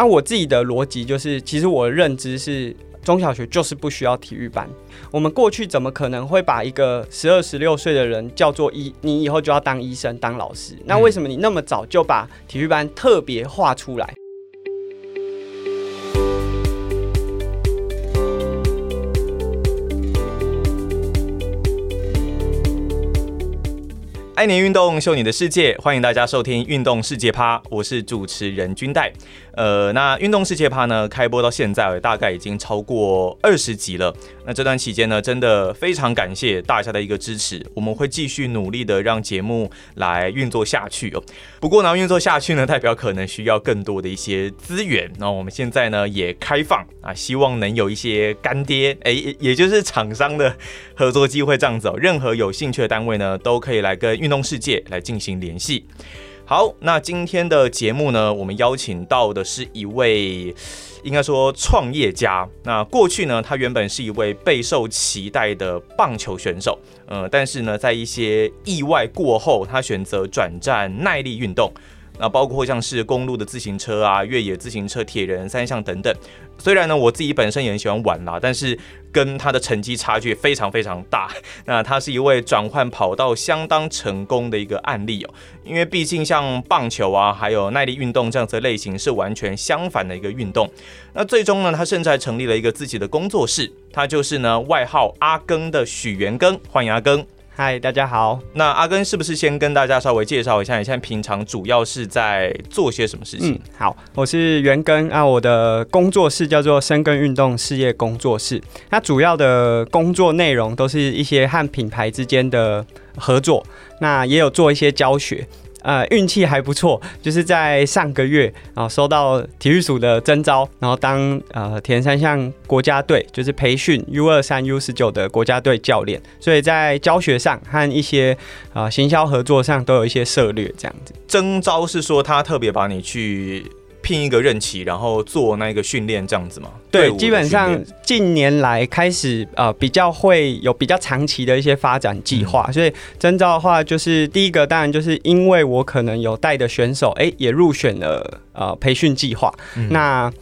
那我自己的逻辑就是，其实我的认知是中小学就是不需要体育班。我们过去怎么可能会把一个十二十六岁的人叫做医？你以后就要当医生、当老师？那为什么你那么早就把体育班特别画出来？爱你运动，秀你的世界，欢迎大家收听《运动世界趴》，我是主持人君代。呃，那运动世界趴呢，开播到现在大概已经超过二十集了。那这段期间呢，真的非常感谢大家的一个支持，我们会继续努力的让节目来运作下去哦。不过呢，运作下去呢，代表可能需要更多的一些资源。那我们现在呢，也开放啊，希望能有一些干爹，哎，也就是厂商的合作机会这样子哦。任何有兴趣的单位呢，都可以来跟运动世界来进行联系。好，那今天的节目呢，我们邀请到的是一位，应该说创业家。那过去呢，他原本是一位备受期待的棒球选手，呃，但是呢，在一些意外过后，他选择转战耐力运动。那包括像是公路的自行车啊、越野自行车、铁人三项等等。虽然呢，我自己本身也很喜欢玩啦，但是跟他的成绩差距非常非常大。那他是一位转换跑道相当成功的一个案例哦。因为毕竟像棒球啊，还有耐力运动这样子的类型是完全相反的一个运动。那最终呢，他甚至还成立了一个自己的工作室，他就是呢外号阿耕的许元耕。欢迎阿耕。嗨，大家好。那阿根是不是先跟大家稍微介绍一下，你现在平常主要是在做些什么事情？嗯，好，我是袁根啊，我的工作室叫做深耕运动事业工作室。那主要的工作内容都是一些和品牌之间的合作，那也有做一些教学。呃，运气还不错，就是在上个月啊，收到体育署的征招，然后当呃铁人三项国家队，就是培训 U 二三 U 十九的国家队教练，所以在教学上和一些啊、呃、行销合作上都有一些策略，这样子。征招是说他特别把你去。聘一个任期，然后做那个训练，这样子吗？对，基本上近年来开始呃比较会有比较长期的一些发展计划，嗯、所以征召的话，就是第一个当然就是因为我可能有带的选手，哎，也入选了呃培训计划。嗯、那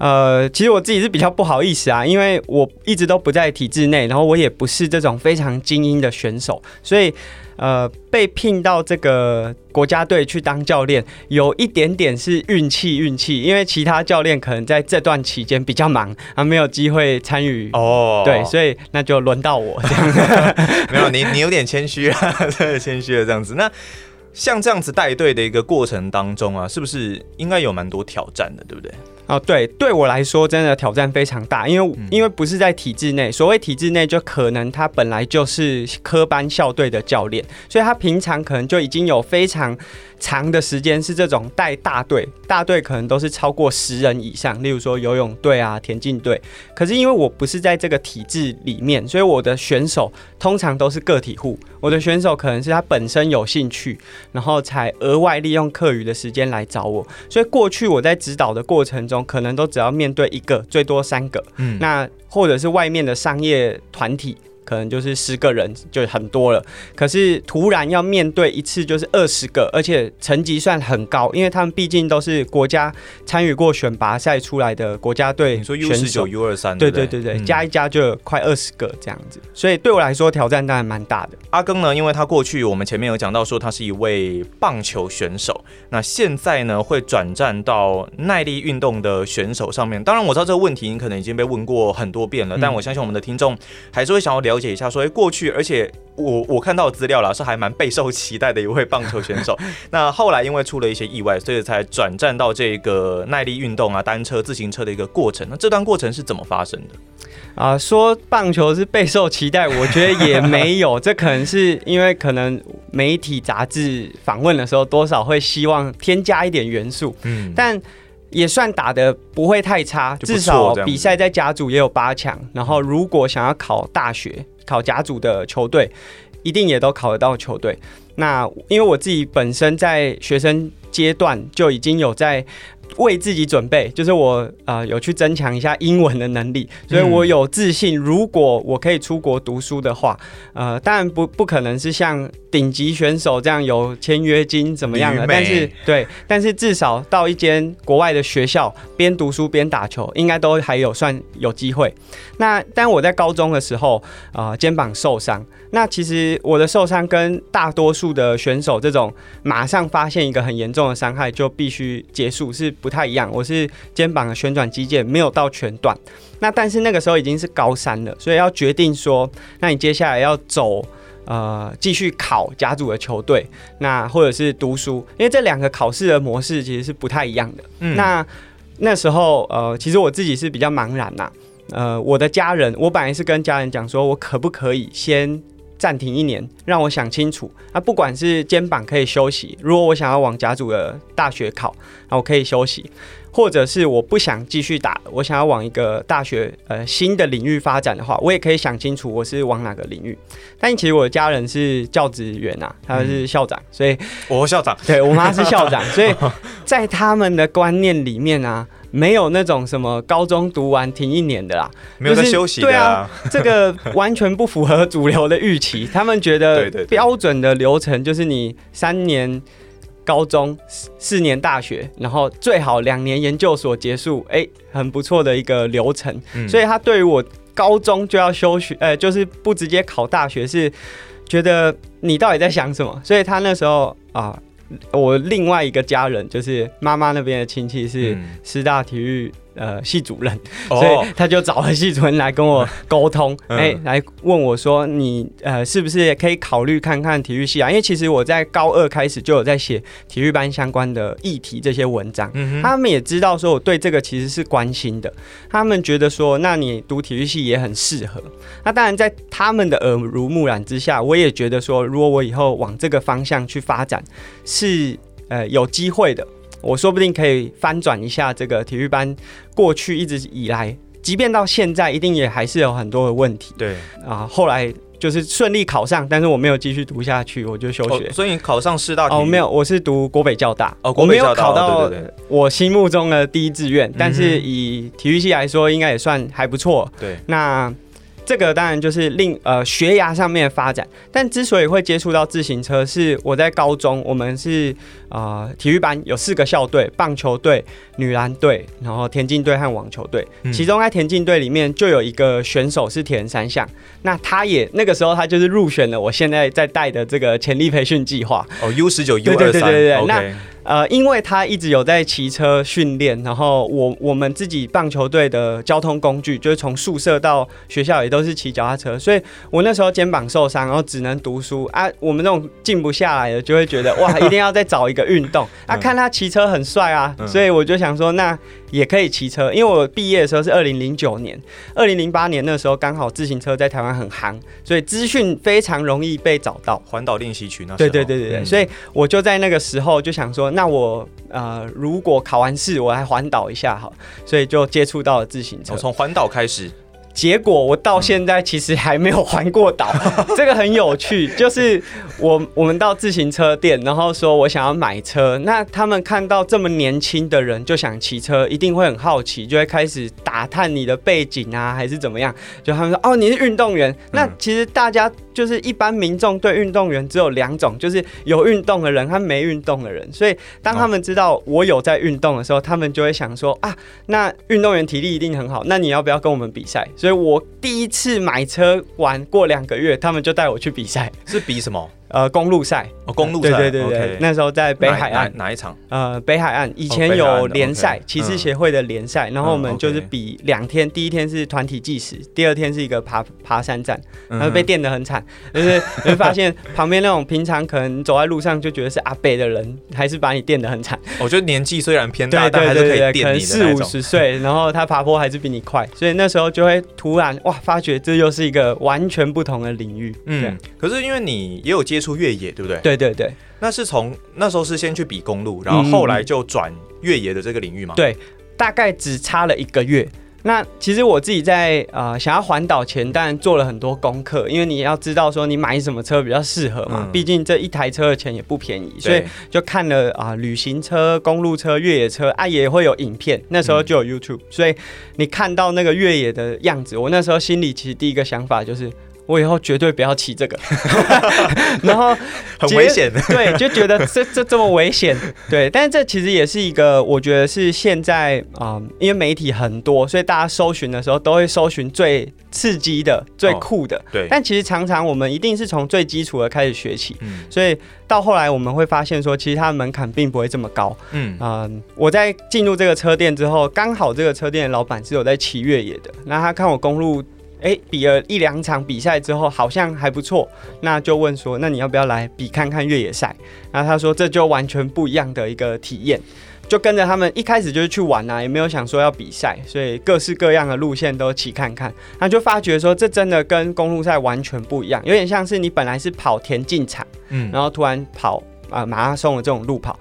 呃，其实我自己是比较不好意思啊，因为我一直都不在体制内，然后我也不是这种非常精英的选手，所以。呃，被聘到这个国家队去当教练，有一点点是运气，运气，因为其他教练可能在这段期间比较忙，啊，没有机会参与哦，对，所以那就轮到我这样。没有，你你有点谦虚啊，真的谦虚了这样子。那像这样子带队的一个过程当中啊，是不是应该有蛮多挑战的，对不对？哦，对，对我来说真的挑战非常大，因为因为不是在体制内，所谓体制内就可能他本来就是科班校队的教练，所以他平常可能就已经有非常长的时间是这种带大队，大队可能都是超过十人以上，例如说游泳队啊、田径队。可是因为我不是在这个体制里面，所以我的选手通常都是个体户，我的选手可能是他本身有兴趣，然后才额外利用课余的时间来找我，所以过去我在指导的过程中。可能都只要面对一个，最多三个，嗯，那或者是外面的商业团体。可能就是十个人就很多了，可是突然要面对一次就是二十个，而且成绩算很高，因为他们毕竟都是国家参与过选拔赛出来的国家队。你说 U 十九、U 二三，对对对对，加一加就快二十个这样子，所以对我来说挑战当然蛮大的。阿庚呢，因为他过去我们前面有讲到说他是一位棒球选手，那现在呢会转战到耐力运动的选手上面。当然我知道这个问题你可能已经被问过很多遍了，但我相信我们的听众还是会想要了解。解一下，说过去，而且我我看到资料了，是还蛮备受期待的一位棒球选手。那后来因为出了一些意外，所以才转战到这个耐力运动啊，单车、自行车的一个过程。那这段过程是怎么发生的？啊，说棒球是备受期待，我觉得也没有。这可能是因为可能媒体杂志访问的时候，多少会希望添加一点元素。嗯，但。也算打的不会太差，至少比赛在甲组也有八强。然后如果想要考大学、考甲组的球队，一定也都考得到球队。那因为我自己本身在学生阶段就已经有在。为自己准备，就是我啊、呃、有去增强一下英文的能力，所以我有自信，如果我可以出国读书的话，呃，当然不不可能是像顶级选手这样有签约金怎么样的，但是对，但是至少到一间国外的学校边读书边打球，应该都还有算有机会。那但我在高中的时候啊、呃，肩膀受伤。那其实我的受伤跟大多数的选手这种马上发现一个很严重的伤害就必须结束是不太一样。我是肩膀的旋转肌腱没有到全断，那但是那个时候已经是高三了，所以要决定说，那你接下来要走呃继续考甲组的球队，那或者是读书，因为这两个考试的模式其实是不太一样的。嗯，那那时候呃其实我自己是比较茫然呐，呃我的家人，我本来是跟家人讲说我可不可以先。暂停一年，让我想清楚。那不管是肩膀可以休息，如果我想要往甲组的大学考，那我可以休息；或者是我不想继续打，我想要往一个大学呃新的领域发展的话，我也可以想清楚我是往哪个领域。但其实我的家人是教职员啊，他是校长，所以我校长，对我妈是校长，所以在他们的观念里面啊。没有那种什么高中读完停一年的啦，没有在休息的啊，对啊，这个 完全不符合主流的预期。他们觉得标准的流程就是你三年高中，四年大学，然后最好两年研究所结束，哎，很不错的一个流程。所以他对于我高中就要休学，呃，就是不直接考大学，是觉得你到底在想什么？所以他那时候啊。我另外一个家人就是妈妈那边的亲戚是师大体育呃系主任，所以他就找了系主任来跟我沟通，哎，来问我说你呃是不是也可以考虑看看体育系啊？因为其实我在高二开始就有在写体育班相关的议题这些文章，他们也知道说我对这个其实是关心的，他们觉得说那你读体育系也很适合。那当然在他们的耳濡目染之下，我也觉得说如果我以后往这个方向去发展。是呃有机会的，我说不定可以翻转一下这个体育班过去一直以来，即便到现在，一定也还是有很多的问题。对啊，后来就是顺利考上，但是我没有继续读下去，我就休学。哦、所以你考上师大？哦，没有，我是读国北教大。哦，国北教大，我没有考到我心目中的第一志愿，但是以体育系来说，应该也算还不错。对，那。这个当然就是令呃学涯上面的发展，但之所以会接触到自行车，是我在高中，我们是啊、呃、体育班有四个校队，棒球队、女篮队，然后田径队和网球队。嗯、其中在田径队里面就有一个选手是铁人三项，那他也那个时候他就是入选了我现在在带的这个潜力培训计划。哦，U 十九 U 二三。对对对对对那。呃，因为他一直有在骑车训练，然后我我们自己棒球队的交通工具就是从宿舍到学校也都是骑脚踏车，所以我那时候肩膀受伤，然后只能读书啊。我们那种静不下来的，就会觉得哇，一定要再找一个运动啊。看他骑车很帅啊，所以我就想说那。也可以骑车，因为我毕业的时候是二零零九年，二零零八年那时候刚好自行车在台湾很夯，所以资讯非常容易被找到。环岛练习曲那时候。对对对对对，嗯、所以我就在那个时候就想说，那我呃如果考完试，我来环岛一下好，所以就接触到了自行车。从环岛开始。结果我到现在其实还没有环过岛，这个很有趣。就是我我们到自行车店，然后说我想要买车，那他们看到这么年轻的人就想骑车，一定会很好奇，就会开始打探你的背景啊，还是怎么样？就他们说哦，你是运动员。那其实大家就是一般民众对运动员只有两种，就是有运动的人和没运动的人。所以当他们知道我有在运动的时候，他们就会想说啊，那运动员体力一定很好，那你要不要跟我们比赛？所以我第一次买车玩过两个月，他们就带我去比赛，是比什么？呃，公路赛哦，公路赛，对对对对，那时候在北海岸哪一场？呃，北海岸以前有联赛，骑士协会的联赛，然后我们就是比两天，第一天是团体计时，第二天是一个爬爬山战，然后被电得很惨，就是你会发现旁边那种平常可能走在路上就觉得是阿北的人，还是把你电得很惨。我觉得年纪虽然偏大，但还是可以电你的那种。可能四五十岁，然后他爬坡还是比你快，所以那时候就会突然哇，发觉这又是一个完全不同的领域。嗯，可是因为你也有接触越野，对不对？对对对，那是从那时候是先去比公路，然后后来就转越野的这个领域嘛？对，大概只差了一个月。那其实我自己在呃想要环岛前，当然做了很多功课，因为你要知道说你买什么车比较适合嘛，毕、嗯、竟这一台车的钱也不便宜，所以就看了啊、呃、旅行车、公路车、越野车啊也会有影片，那时候就有 YouTube，、嗯、所以你看到那个越野的样子，我那时候心里其实第一个想法就是。我以后绝对不要骑这个，然后很危险的，对，就觉得这 这这么危险，对。但是这其实也是一个，我觉得是现在啊、呃，因为媒体很多，所以大家搜寻的时候都会搜寻最刺激的、最酷的。对。但其实常常我们一定是从最基础的开始学起，嗯。所以到后来我们会发现说，其实它的门槛并不会这么高。嗯。啊，我在进入这个车店之后，刚好这个车店的老板是有在骑越野的，那他看我公路。哎，比了一两场比赛之后，好像还不错，那就问说，那你要不要来比看看越野赛？然后他说，这就完全不一样的一个体验，就跟着他们一开始就是去玩啊，也没有想说要比赛，所以各式各样的路线都骑看看，他就发觉说，这真的跟公路赛完全不一样，有点像是你本来是跑田径场，嗯，然后突然跑啊、呃、马拉松的这种路跑。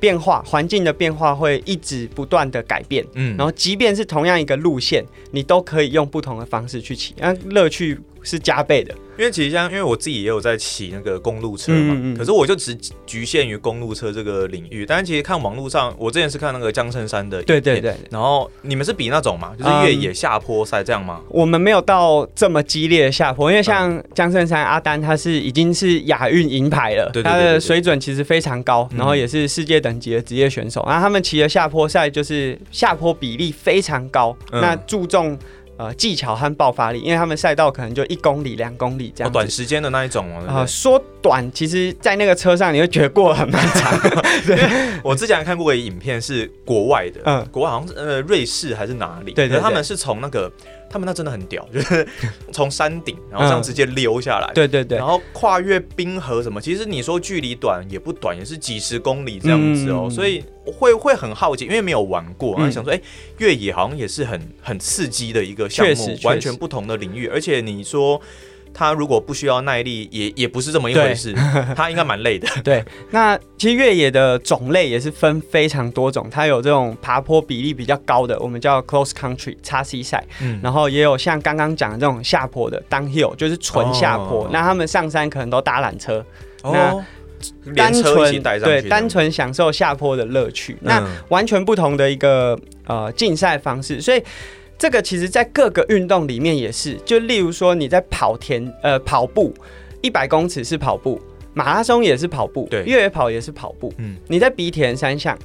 变化环境的变化会一直不断的改变，嗯，然后即便是同样一个路线，你都可以用不同的方式去骑，那乐趣是加倍的。因为其实像，因为我自己也有在骑那个公路车嘛，嗯嗯，可是我就只局限于公路车这个领域。但是其实看网络上，我之前是看那个江胜山的，对对对。然后你们是比那种嘛，就是越野下坡赛这样吗？嗯，我们没有到这么激烈的下坡，因为像江胜山阿丹他是已经是亚运银牌了，他的水准其实非常高，然后也是世界等级的职业选手。然后他们骑的下坡赛就是下坡比例非常高，那注重。呃，技巧和爆发力，因为他们赛道可能就一公里、两公里这样、哦，短时间的那一种哦。呃，说短，其实，在那个车上你会觉得过得很漫长。对，我之前看过一个影片，是国外的，嗯，国外好像是呃瑞士还是哪里？对，他们是从那个。他们那真的很屌，就是从山顶，然后这样直接溜下来，嗯、对对对，然后跨越冰河什么，其实你说距离短也不短，也是几十公里这样子哦，嗯、所以会会很好奇，因为没有玩过，然后想说，哎、欸，越野好像也是很很刺激的一个项目，完全不同的领域，而且你说。他如果不需要耐力，也也不是这么一回事。他应该蛮累的。对，那其实越野的种类也是分非常多种。它有这种爬坡比例比较高的，我们叫 close Country 叉 C 赛。嗯。然后也有像刚刚讲的这种下坡的 Downhill，就是纯下坡。哦。那他们上山可能都搭缆车。哦。那单纯对单纯享受下坡的乐趣。嗯。那完全不同的一个呃竞赛方式，所以。这个其实，在各个运动里面也是，就例如说你在跑田呃跑步，一百公尺是跑步，马拉松也是跑步，对，越野跑也是跑步，嗯，你在比田三项，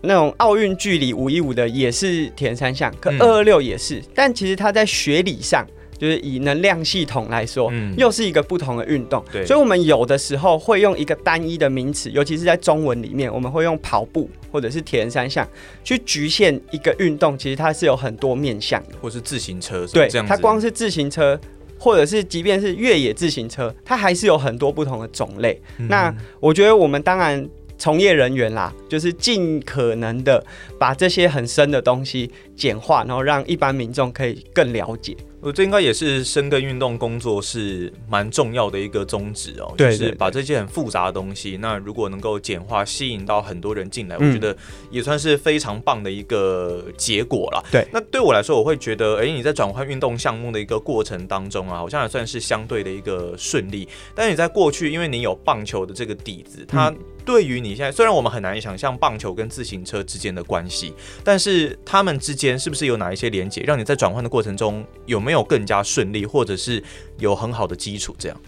那种奥运距离五一五的也是田三项，可二二六也是，嗯，但其实它在学理上。就是以能量系统来说，嗯，又是一个不同的运动，对，所以我们有的时候会用一个单一的名词，尤其是在中文里面，我们会用跑步或者是铁人三项去局限一个运动，其实它是有很多面向的，或是自行车，对，它光是自行车，或者是即便是越野自行车，它还是有很多不同的种类。嗯，那我觉得我们当然从业人员啦，就是尽可能的把这些很深的东西简化，然后让一般民众可以更了解。我这应该也是深耕运动工作是蛮重要的一个宗旨哦，就是把这些很复杂的东西，那如果能够简化，吸引到很多人进来，我觉得也算是非常棒的一个结果了。对，那对我来说，我会觉得，哎，你在转换运动项目的一个过程当中啊，好像也算是相对的一个顺利。但是你在过去，因为你有棒球的这个底子，它对于你现在，虽然我们很难想象棒球跟自行车之间的关系，但是他们之间是不是有哪一些连接，让你在转换的过程中有？没有更加顺利，或者是有很好的基础，这样。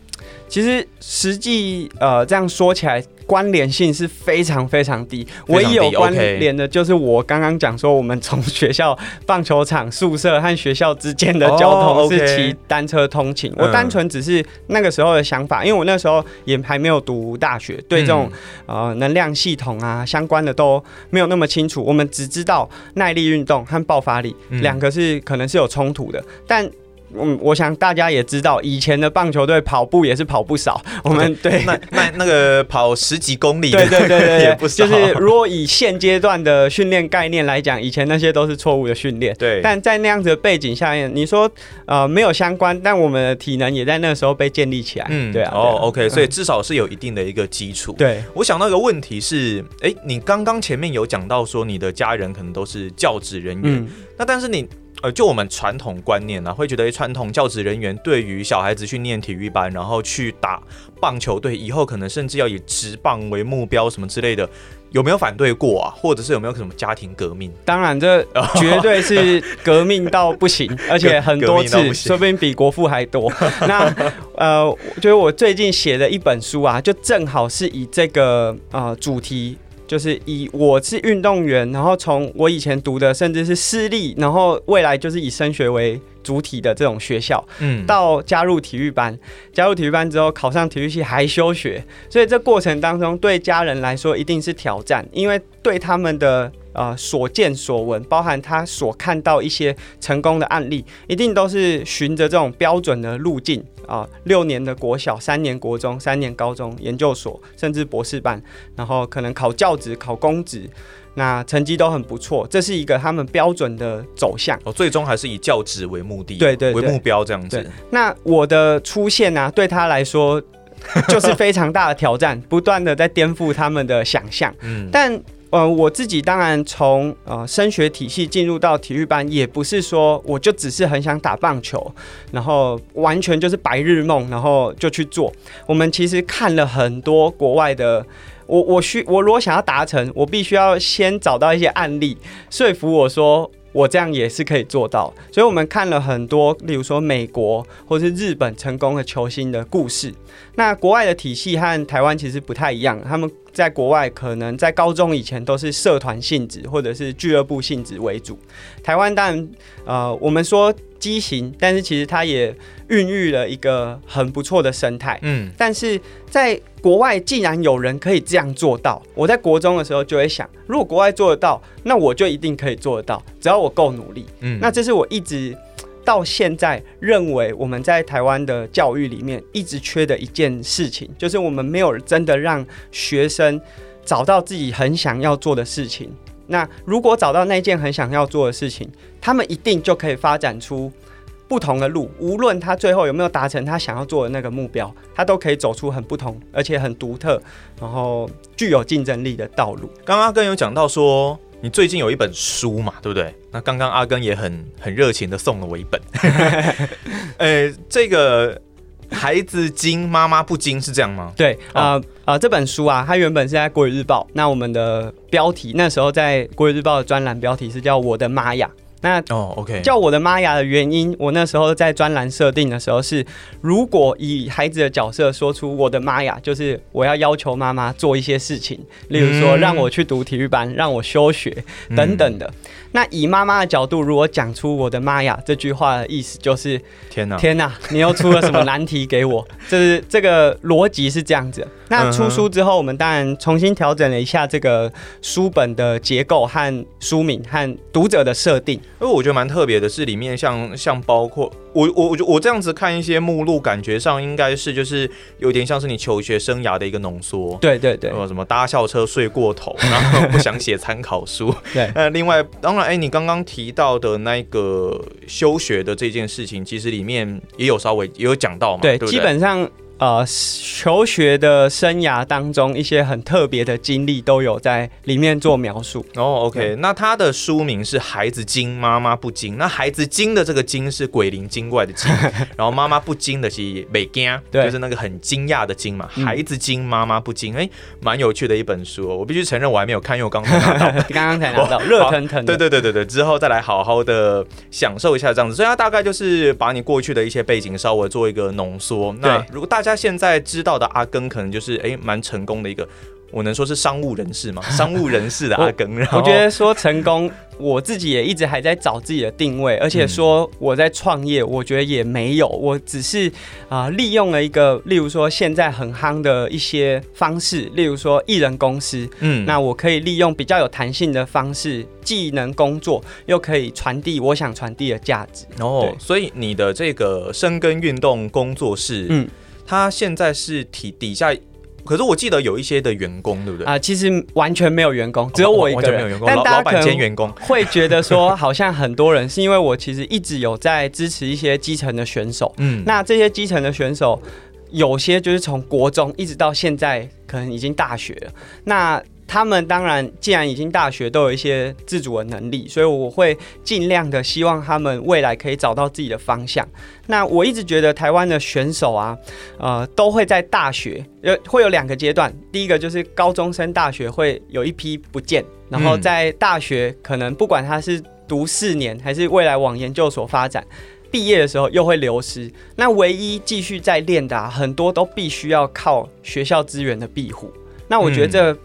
其实实际呃这样说起来，关联性是非常非常低。唯一有关联的就是我刚刚讲说，我们从学校棒球场、宿舍和学校之间的交通是骑单车通勤。我单纯只是那个时候的想法，因为我那时候也还没有读大学，对这种呃能量系统啊相关的都没有那么清楚。我们只知道耐力运动和爆发力两个是可能是有冲突的，但。嗯，我想大家也知道，以前的棒球队跑步也是跑不少。我们对那那那个跑十几公里，对对对对，也不少。就是如果以现阶段的训练概念来讲，以前那些都是错误的训练。对，但在那样子的背景下面，你说呃没有相关，但我们的体能也在那个时候被建立起来。嗯，对啊。哦，OK，所以至少是有一定的一个基础。对，我想到一个问题是，哎，你刚刚前面有讲到说你的家人可能都是教职人员，那但是你。呃，就我们传统观念呢，会觉得传统教职人员对于小孩子去念体育班，然后去打棒球队，以后可能甚至要以职棒为目标什么之类的，有没有反对过啊？或者是有没有什么家庭革命？当然，这绝对是革命到不行，而且很多次，说不定比国父还多。那呃，就是我最近写的一本书啊，就正好是以这个呃主题。就是以我是运动员，然后从我以前读的甚至是私立，然后未来就是以升学为主体的这种学校，嗯，到加入体育班，加入体育班之后考上体育系还休学，所以这过程当中对家人来说一定是挑战，因为对他们的。呃，所见所闻，包含他所看到一些成功的案例，一定都是循着这种标准的路径啊，六年的国小，三年国中，三年高中，研究所，甚至博士班，然后可能考教职、考公职，那成绩都很不错，这是一个他们标准的走向。哦，最终还是以教职为目的，对，对对，为目标这样子。那我的出现呢、啊，对他来说 就是非常大的挑战，不断的在颠覆他们的想象。嗯，但。呃，我自己当然从呃升学体系进入到体育班，也不是说我就只是很想打棒球，然后完全就是白日梦，然后就去做。我们其实看了很多国外的，我我需我如果想要达成，我必须要先找到一些案例，说服我说。我这样也是可以做到，所以我们看了很多，例如说美国或是日本成功的球星的故事。那国外的体系和台湾其实不太一样，他们在国外可能在高中以前都是社团性质或者是俱乐部性质为主。台湾当然，呃，我们说。畸形，但是其实它也孕育了一个很不错的生态。嗯，但是在国外，既然有人可以这样做到，我在国中的时候就会想，如果国外做得到，那我就一定可以做得到，只要我够努力。嗯，那这是我一直到现在认为我们在台湾的教育里面一直缺的一件事情，就是我们没有真的让学生找到自己很想要做的事情。那如果找到那件很想要做的事情，他们一定就可以发展出不同的路。无论他最后有没有达成他想要做的那个目标，他都可以走出很不同而且很独特，然后具有竞争力的道路。刚刚阿根有讲到说，你最近有一本书嘛，对不对？那刚刚阿根也很很热情的送了我一本。呃，这个。孩子精，妈妈不精，是这样吗？对，啊、哦、呃，呃，这本书啊，它原本是在《国语日报》，那我们的标题那时候在《国语日报》的专栏标题是叫《我的妈呀》。那哦，OK，叫我的妈呀的原因，我那时候在专栏设定的时候是，如果以孩子的角色说出我的妈呀，就是我要要求妈妈做一些事情，例如说让我去读体育班，让我休学等等的。那以妈妈的角度，如果讲出我的妈呀这句话的意思，就是天哪，天哪，你又出了什么难题给我？就是这个逻辑是这样子。那出书之后，我们当然重新调整了一下这个书本的结构和书名和读者的设定。因为我觉得蛮特别的是，里面像像包括我我我我这样子看一些目录，感觉上应该是就是有点像是你求学生涯的一个浓缩。对对对，什么搭校车睡过头，然后不想写参考书。对，那，另外当然，哎，你刚刚提到的那个休学的这件事情，其实里面也有稍微也有讲到嘛。对，基本上。呃，求学的生涯当中，一些很特别的经历都有在里面做描述。哦，OK，那他的书名是《孩子精，妈妈不精》。那孩子精的这个精是鬼灵精怪的精，然后妈妈不精的是美惊，就是那个很惊讶的惊嘛。孩子精，妈妈不精，哎，蛮有趣的一本书。我必须承认，我还没有看，因为我刚才拿到，刚刚才拿到，热腾腾。对对对对对，之后再来好好的享受一下这样子。所以它大概就是把你过去的一些背景稍微做一个浓缩。那如果大家。他现在知道的阿根可能就是哎，蛮成功的一个，我能说是商务人士吗？商务人士的阿根，然后我觉得说成功，我自己也一直还在找自己的定位，而且说我在创业，我觉得也没有，我只是啊、呃、利用了一个，例如说现在很夯的一些方式，例如说艺人公司，嗯，那我可以利用比较有弹性的方式，既能工作又可以传递我想传递的价值。哦，所以你的这个深耕运动工作室，嗯。他现在是体底下，可是我记得有一些的员工，对不对？啊、呃，其实完全没有员工，只有我一个人。哦、完全没有员工，但老板兼员工 会觉得说，好像很多人是因为我其实一直有在支持一些基层的选手。嗯，那这些基层的选手，有些就是从国中一直到现在，可能已经大学了。那他们当然既然已经大学都有一些自主的能力，所以我会尽量的希望他们未来可以找到自己的方向。那我一直觉得台湾的选手啊，呃，都会在大学有会有两个阶段，第一个就是高中升大学会有一批不见，然后在大学可能不管他是读四年还是未来往研究所发展。毕业的时候又会流失，那唯一继续在练的、啊、很多都必须要靠学校资源的庇护。那我觉得这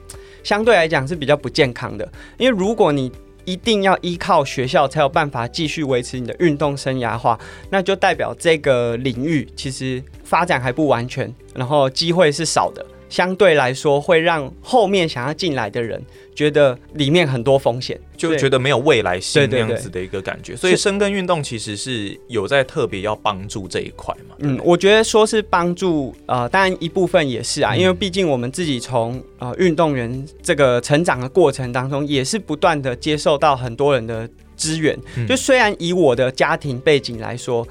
相对来讲是比较不健康的，因为如果你一定要依靠学校才有办法继续维持你的运动生涯的话，那就代表这个领域其实发展还不完全，然后机会是少的。相对来说，会让后面想要进来的人觉得里面很多风险，就觉得没有未来性那样子的一个感觉。所以深耕运动其实是有在特别要帮助这一块嘛。嗯，我觉得说是帮助，呃，当然一部分也是啊，因为毕竟我们自己从呃运动员这个成长的过程当中，也是不断的接受到很多人的资源。就虽然以我的家庭背景来说。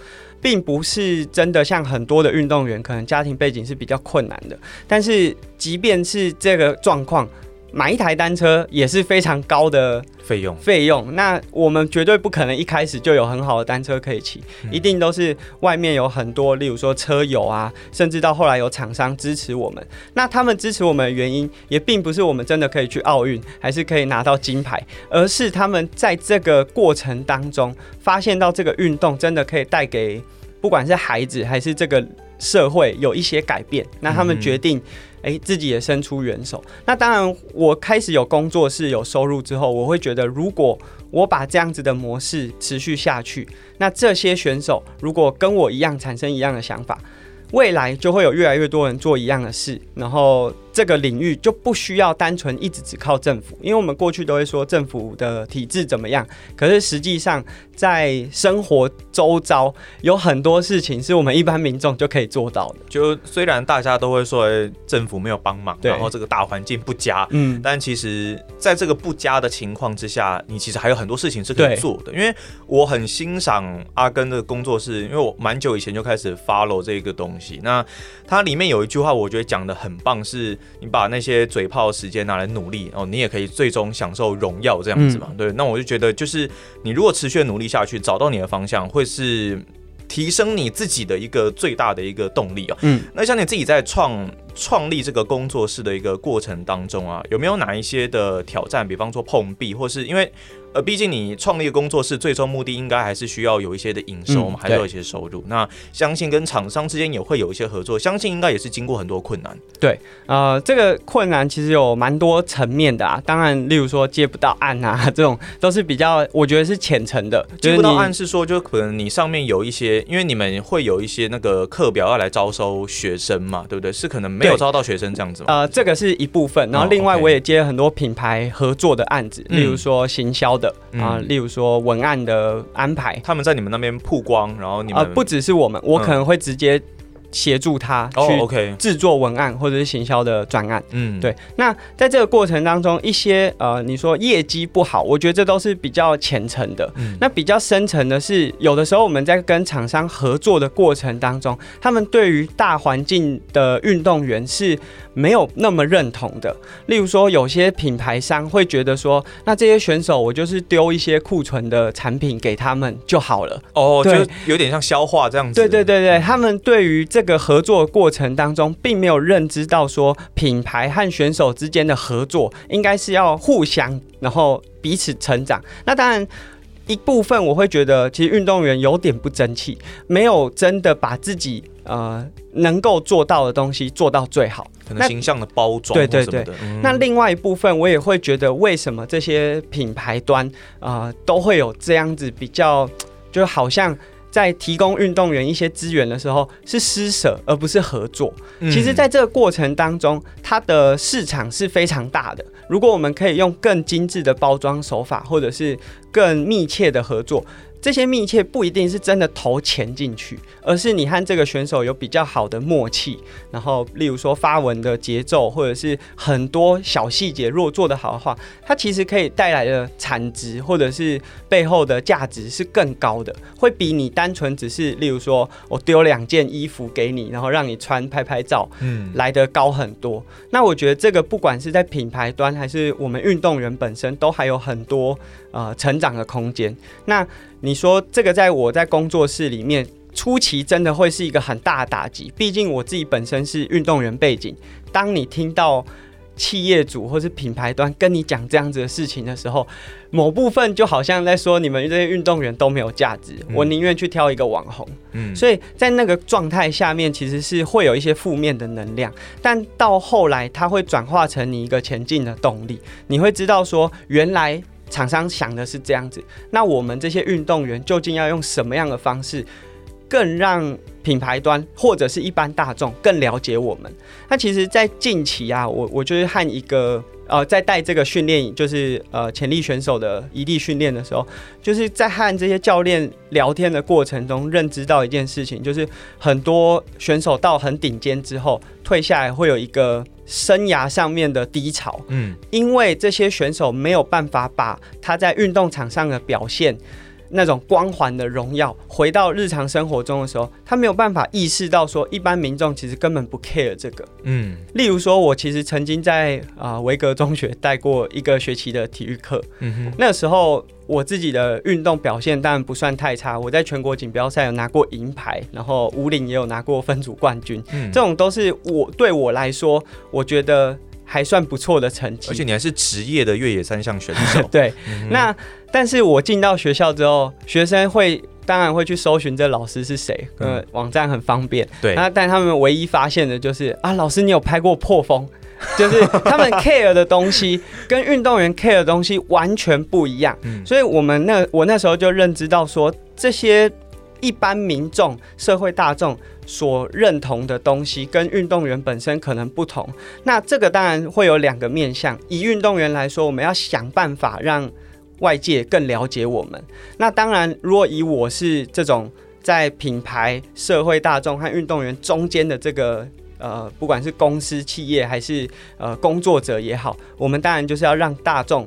并不是真的像很多的运动员，可能家庭背景是比较困难的。但是，即便是这个状况，买一台单车也是非常高的费用。费用，那我们绝对不可能一开始就有很好的单车可以骑，一定都是外面有很多，例如说车友啊，甚至到后来有厂商支持我们。那他们支持我们的原因，也并不是我们真的可以去奥运，还是可以拿到金牌，而是他们在这个过程当中发现到这个运动真的可以带给。不管是孩子还是这个社会有一些改变，那他们决定，诶，自己也伸出援手。那当然，我开始有工作室有收入之后，我会觉得，如果我把这样子的模式持续下去，那这些选手如果跟我一样产生一样的想法，未来就会有越来越多人做一样的事，然后。这个领域就不需要单纯一直只靠政府，因为我们过去都会说政府的体制怎么样，可是实际上在生活周遭有很多事情是我们一般民众就可以做到的。就虽然大家都会说政府没有帮忙，然后这个大环境不佳，嗯，但其实在这个不佳的情况之下，你其实还有很多事情是可以做的。因为我很欣赏阿根的工作室，因为我蛮久以前就开始 follow 这个东西。那它里面有一句话，我觉得讲的很棒，是。你把那些嘴炮时间拿来努力哦，你也可以最终享受荣耀这样子嘛？嗯、对，那我就觉得，就是你如果持续努力下去，找到你的方向，会是提升你自己的一个最大的一个动力啊。嗯，那像你自己在创创立这个工作室的一个过程当中啊，有没有哪一些的挑战？比方说碰壁，或是因为。呃，毕竟你创立工作室，最终目的应该还是需要有一些的营收嘛，嗯、还是有一些收入。那相信跟厂商之间也会有一些合作，相信应该也是经过很多困难。对，呃，这个困难其实有蛮多层面的啊。当然，例如说接不到案啊，这种都是比较，我觉得是浅层的。接不到案是说，就可能你上面有一些，因为你们会有一些那个课表要来招收学生嘛，对不对？是可能没有招到学生这样子吗？呃，这个是一部分。然后另外我也接很多品牌合作的案子，例如说行销的。啊，例如说文案的安排，他们在你们那边曝光，然后你们啊，不只是我们，我可能会直接。协助他去制作文案或者是行销的专案，嗯，对。那在这个过程当中，一些呃，你说业绩不好，我觉得这都是比较浅层的。嗯，那比较深层的是，有的时候我们在跟厂商合作的过程当中，他们对于大环境的运动员是没有那么认同的。例如说，有些品牌商会觉得说，那这些选手我就是丢一些库存的产品给他们就好了。哦，就有点像消化这样子。对对对对，他们对于这个合作过程当中，并没有认知到说品牌和选手之间的合作应该是要互相，然后彼此成长。那当然一部分我会觉得，其实运动员有点不争气，没有真的把自己呃能够做到的东西做到最好。可能形象的包装，对对对。嗯、那另外一部分，我也会觉得，为什么这些品牌端啊、呃、都会有这样子比较，就好像。在提供运动员一些资源的时候，是施舍而不是合作。其实，在这个过程当中，它的市场是非常大的。如果我们可以用更精致的包装手法，或者是更密切的合作。这些密切不一定是真的投钱进去，而是你和这个选手有比较好的默契。然后，例如说发文的节奏，或者是很多小细节，如果做得好的话，它其实可以带来的产值或者是背后的价值是更高的，会比你单纯只是例如说我丢两件衣服给你，然后让你穿拍拍照，嗯，来得高很多。那我觉得这个不管是在品牌端还是我们运动员本身，都还有很多呃成长的空间。那你说这个在我在工作室里面初期真的会是一个很大的打击，毕竟我自己本身是运动员背景。当你听到企业主或是品牌端跟你讲这样子的事情的时候，某部分就好像在说你们这些运动员都没有价值，我宁愿去挑一个网红。嗯，所以在那个状态下面，其实是会有一些负面的能量，但到后来它会转化成你一个前进的动力。你会知道说原来。厂商想的是这样子，那我们这些运动员究竟要用什么样的方式，更让品牌端或者是一般大众更了解我们？那其实，在近期啊，我我就是和一个呃，在带这个训练营，就是呃潜力选手的异地训练的时候，就是在和这些教练聊天的过程中，认知到一件事情，就是很多选手到很顶尖之后退下来，会有一个。生涯上面的低潮，嗯，因为这些选手没有办法把他在运动场上的表现，那种光环的荣耀，回到日常生活中的时候，他没有办法意识到说，一般民众其实根本不 care 这个，嗯，例如说，我其实曾经在啊维格中学带过一个学期的体育课，嗯哼，那时候。我自己的运动表现当然不算太差，我在全国锦标赛有拿过银牌，然后五岭也有拿过分组冠军，嗯，这种都是我对我来说，我觉得还算不错的成绩。而且你还是职业的越野三项选手。对，嗯、那但是我进到学校之后，学生会当然会去搜寻这老师是谁，呃、嗯，网站很方便。对，那但他们唯一发现的就是啊，老师你有拍过破风。就是他们 care 的东西跟运动员 care 的东西完全不一样，所以我们那我那时候就认知到说，这些一般民众、社会大众所认同的东西跟运动员本身可能不同。那这个当然会有两个面向，以运动员来说，我们要想办法让外界更了解我们。那当然，如果以我是这种在品牌、社会大众和运动员中间的这个。呃，不管是公司、企业还是呃工作者也好，我们当然就是要让大众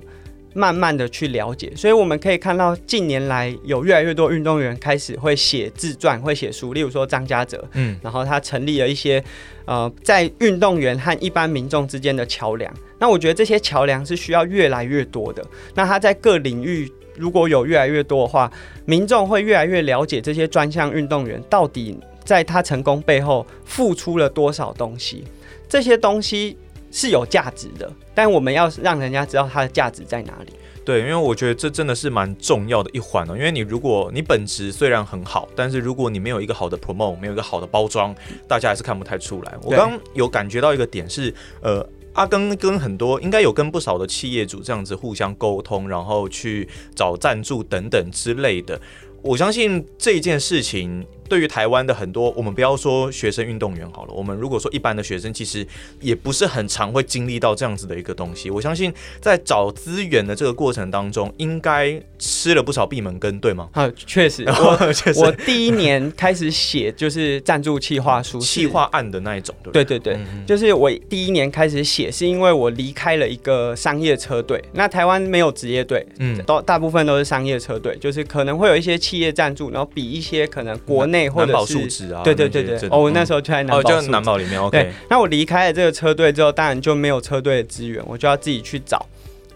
慢慢的去了解。所以我们可以看到，近年来有越来越多运动员开始会写自传、会写书。例如说张家泽，嗯，然后他成立了一些呃在运动员和一般民众之间的桥梁。那我觉得这些桥梁是需要越来越多的。那他在各领域如果有越来越多的话，民众会越来越了解这些专项运动员到底。在他成功背后付出了多少东西？这些东西是有价值的，但我们要让人家知道它的价值在哪里。对，因为我觉得这真的是蛮重要的一环哦。因为你如果你本质虽然很好，但是如果你没有一个好的 promote，没有一个好的包装，大家还是看不太出来。我刚有感觉到一个点是，呃，阿根跟很多应该有跟不少的企业主这样子互相沟通，然后去找赞助等等之类的。我相信这一件事情。对于台湾的很多，我们不要说学生运动员好了，我们如果说一般的学生，其实也不是很常会经历到这样子的一个东西。我相信在找资源的这个过程当中，应该吃了不少闭门羹，对吗？啊，确实，我确实我第一年开始写就是赞助企划书，企划案的那一种，对对对对，嗯嗯，就是我第一年开始写，是因为我离开了一个商业车队。那台湾没有职业队，嗯，都大部分都是商业车队，就是可能会有一些企业赞助，然后比一些可能国内。或者是对对对对，哦，我那时候就在南宝，哦，就南宝里面。OK，那我离开了这个车队之后，当然就没有车队的资源，我就要自己去找。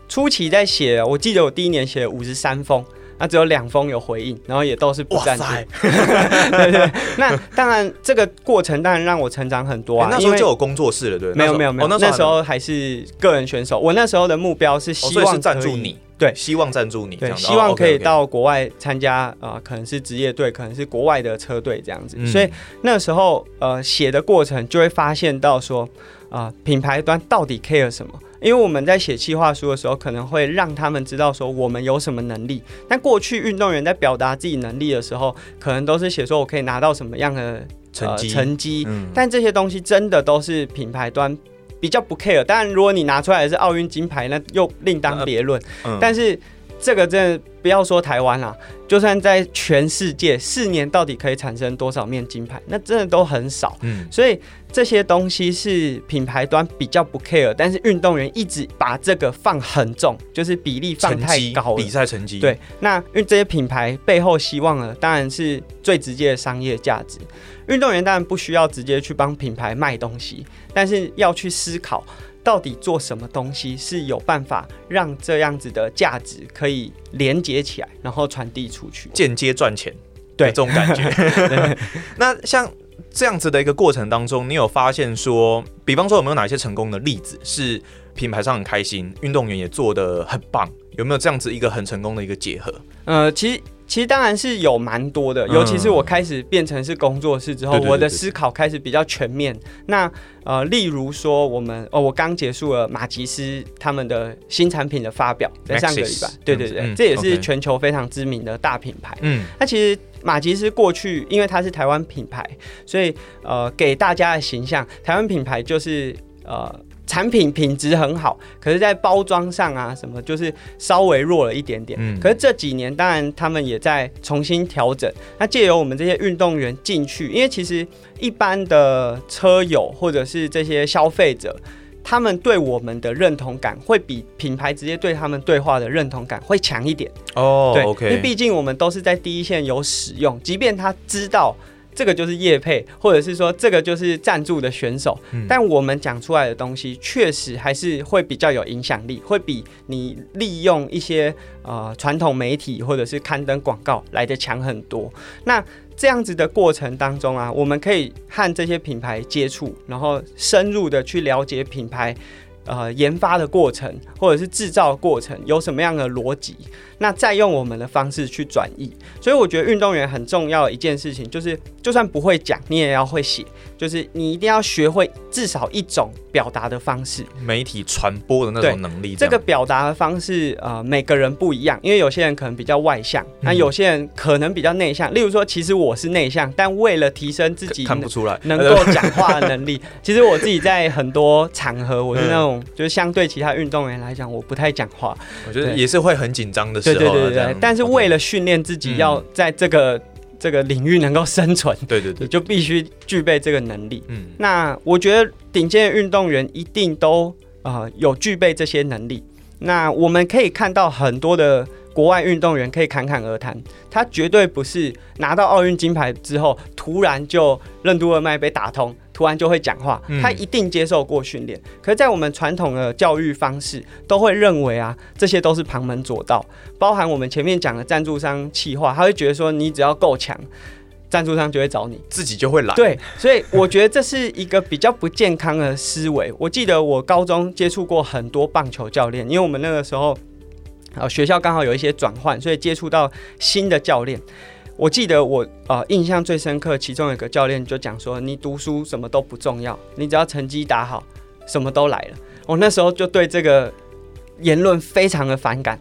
初期在写，我记得我第一年写了五十三封，那只有两封有回应，然后也都是不赞助。对对，那当然这个过程当然让我成长很多啊。那时候就有工作室了，对？没有没有没有，那时候还是个人选手。我那时候的目标是希望赞助你。对，希望赞助你，对，希望可以到国外参加啊、呃，可能是职业队，可能是国外的车队这样子。嗯、所以那时候呃写的过程就会发现到说啊、呃，品牌端到底 care 什么？因为我们在写企划书的时候，可能会让他们知道说我们有什么能力。但过去运动员在表达自己能力的时候，可能都是写说我可以拿到什么样的、呃、成绩成绩。嗯、但这些东西真的都是品牌端。比较不 care，当然如果你拿出来的是奥运金牌，那又另当别论。嗯、但是这个真的不要说台湾啦，就算在全世界，四年到底可以产生多少面金牌，那真的都很少。嗯，所以这些东西是品牌端比较不 care，但是运动员一直把这个放很重，就是比例放太高。比赛成绩。对，那因为这些品牌背后希望呢，当然是最直接的商业价值。运动员当然不需要直接去帮品牌卖东西，但是要去思考。到底做什么东西是有办法让这样子的价值可以连接起来，然后传递出去，间接赚钱？对，这种感觉。那像这样子的一个过程当中，你有发现说，比方说有没有哪些成功的例子是品牌上很开心，运动员也做的很棒？有没有这样子一个很成功的一个结合？呃，其实。其实当然是有蛮多的，尤其是我开始变成是工作室之后，我的思考开始比较全面。那呃，例如说我们哦，我刚结束了马吉斯他们的新产品的发表，在上个礼拜，对对对，这也是全球非常知名的大品牌。嗯，那其实马吉斯过去因为它是台湾品牌，所以呃，给大家的形象，台湾品牌就是呃。产品品质很好，可是，在包装上啊，什么就是稍微弱了一点点。嗯，可是这几年，当然他们也在重新调整。那借由我们这些运动员进去，因为其实一般的车友或者是这些消费者，他们对我们的认同感会比品牌直接对他们对话的认同感会强一点。哦，对，OK，因为毕竟我们都是在第一线有使用，即便他知道。这个就是业配，或者是说这个就是赞助的选手，嗯、但我们讲出来的东西确实还是会比较有影响力，会比你利用一些呃传统媒体或者是刊登广告来的强很多。那这样子的过程当中啊，我们可以和这些品牌接触，然后深入的去了解品牌呃研发的过程，或者是制造的过程有什么样的逻辑。那再用我们的方式去转译，所以我觉得运动员很重要的一件事情就是，就算不会讲，你也要会写，就是你一定要学会至少一种表达的方式，媒体传播的那种能力。这个表达的方式，呃，每个人不一样，因为有些人可能比较外向，那有些人可能比较内向。例如说，其实我是内向，但为了提升自己看不出来能够讲话的能力，其实我自己在很多场合，我是那种就是相对其他运动员来讲，我不太讲话。我觉得也是会很紧张的事。对对对对，但是为了训练自己要在这个、嗯、这个领域能够生存，对对对，就必须具备这个能力。嗯，那我觉得顶尖的运动员一定都啊、呃、有具备这些能力。那我们可以看到很多的。国外运动员可以侃侃而谈，他绝对不是拿到奥运金牌之后突然就任督二脉被打通，突然就会讲话。他一定接受过训练。可是，在我们传统的教育方式，都会认为啊，这些都是旁门左道。包含我们前面讲的赞助商企划，他会觉得说，你只要够强，赞助商就会找你，自己就会来。对，所以我觉得这是一个比较不健康的思维。我记得我高中接触过很多棒球教练，因为我们那个时候。啊，学校刚好有一些转换，所以接触到新的教练。我记得我啊、呃，印象最深刻，其中有一个教练就讲说：“你读书什么都不重要，你只要成绩打好，什么都来了。”我那时候就对这个言论非常的反感。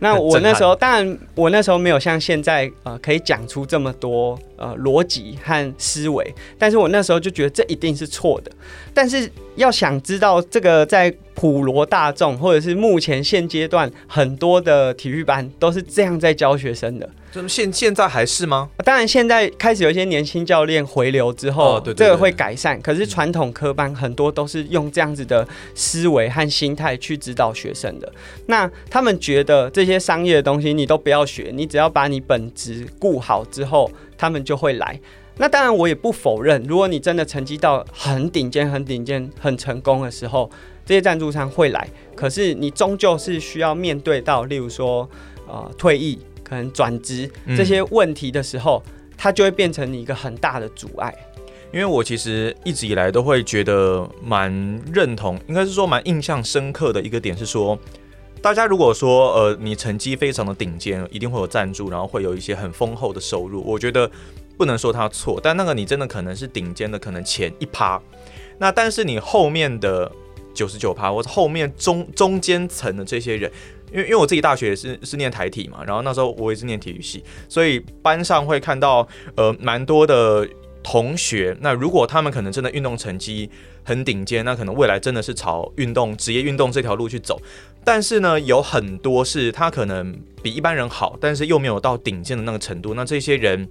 那我那时候，当然我那时候没有像现在呃可以讲出这么多呃逻辑和思维，但是我那时候就觉得这一定是错的。但是要想知道这个在普罗大众，或者是目前现阶段很多的体育班都是这样在教学生的。现现在还是吗？当然，现在开始有一些年轻教练回流之后，这个会改善。可是传统科班很多都是用这样子的思维和心态去指导学生的。那他们觉得这些商业的东西你都不要学，你只要把你本职顾好之后，他们就会来。那当然，我也不否认，如果你真的成绩到很顶尖、很顶尖、很成功的时候，这些赞助商会来。可是你终究是需要面对到，例如说，呃，退役。可能转职这些问题的时候，嗯、它就会变成你一个很大的阻碍。因为我其实一直以来都会觉得蛮认同，应该是说蛮印象深刻的一个点是说，大家如果说呃你成绩非常的顶尖，一定会有赞助，然后会有一些很丰厚的收入。我觉得不能说他错，但那个你真的可能是顶尖的，可能前一趴。那但是你后面的九十九趴，或者后面中中间层的这些人。因为因为我自己大学也是是念台体嘛，然后那时候我也是念体育系，所以班上会看到呃蛮多的同学，那如果他们可能真的运动成绩很顶尖，那可能未来真的是朝运动职业运动这条路去走。但是呢，有很多是他可能比一般人好，但是又没有到顶尖的那个程度。那这些人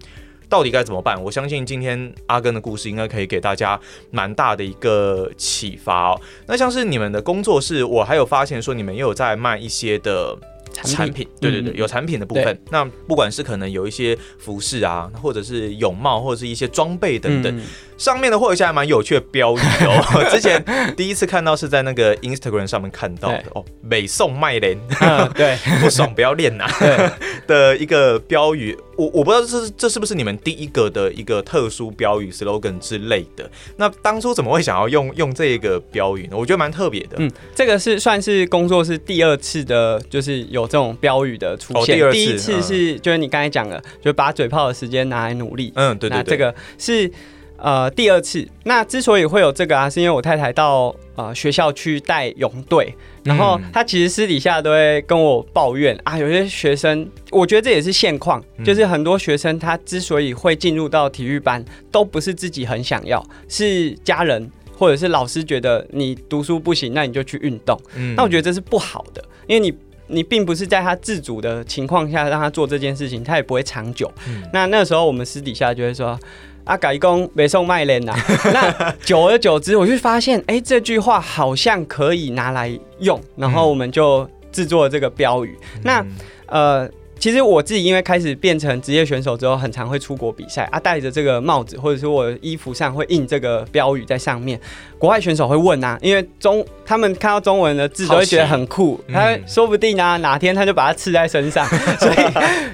到底该怎么办？我相信今天阿根的故事应该可以给大家蛮大的一个启发哦。那像是你们的工作室，我还有发现说你们也有在卖一些的。产品，对对对，嗯、有产品的部分。对那不管是可能有一些服饰啊，或者是泳帽，或者是一些装备等等。嗯上面的会有一些还蛮有趣的标语哦。之前第一次看到是在那个 Instagram 上面看到的哦，美送麦连，嗯、对，不爽不要练呐、啊、的一个标语。我我不知道这是这是不是你们第一个的一个特殊标语 slogan 之类的。那当初怎么会想要用用这个标语呢？我觉得蛮特别的。嗯，这个是算是工作室第二次的，就是有这种标语的出现。哦、第，第一次是、嗯、就是你刚才讲的，就把嘴炮的时间拿来努力。嗯，对对对，那这个是。呃，第二次，那之所以会有这个啊，是因为我太太到呃学校去带泳队，然后她其实私底下都会跟我抱怨啊，有些学生，我觉得这也是现况，就是很多学生他之所以会进入到体育班，都不是自己很想要，是家人或者是老师觉得你读书不行，那你就去运动。嗯那我觉得这是不好的，因为你你并不是在他自主的情况下让他做这件事情，他也不会长久。那那时候我们私底下就会说。阿，改工没送卖脸呐。那久而久之，我就发现，哎、欸，这句话好像可以拿来用，然后我们就制作了这个标语。嗯、那呃，其实我自己因为开始变成职业选手之后，很常会出国比赛啊，戴着这个帽子，或者是我衣服上会印这个标语在上面。国外选手会问啊，因为中他们看到中文的字都会觉得很酷，嗯、他说不定啊哪天他就把它刺在身上。所以，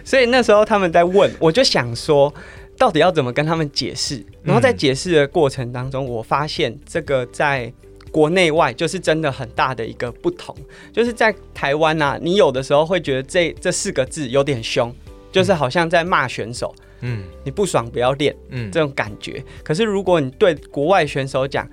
所以那时候他们在问，我就想说。到底要怎么跟他们解释？然后在解释的过程当中，我发现这个在国内外就是真的很大的一个不同。就是在台湾啊，你有的时候会觉得这这四个字有点凶，就是好像在骂选手。嗯，你不爽不要练。嗯，这种感觉。可是如果你对国外选手讲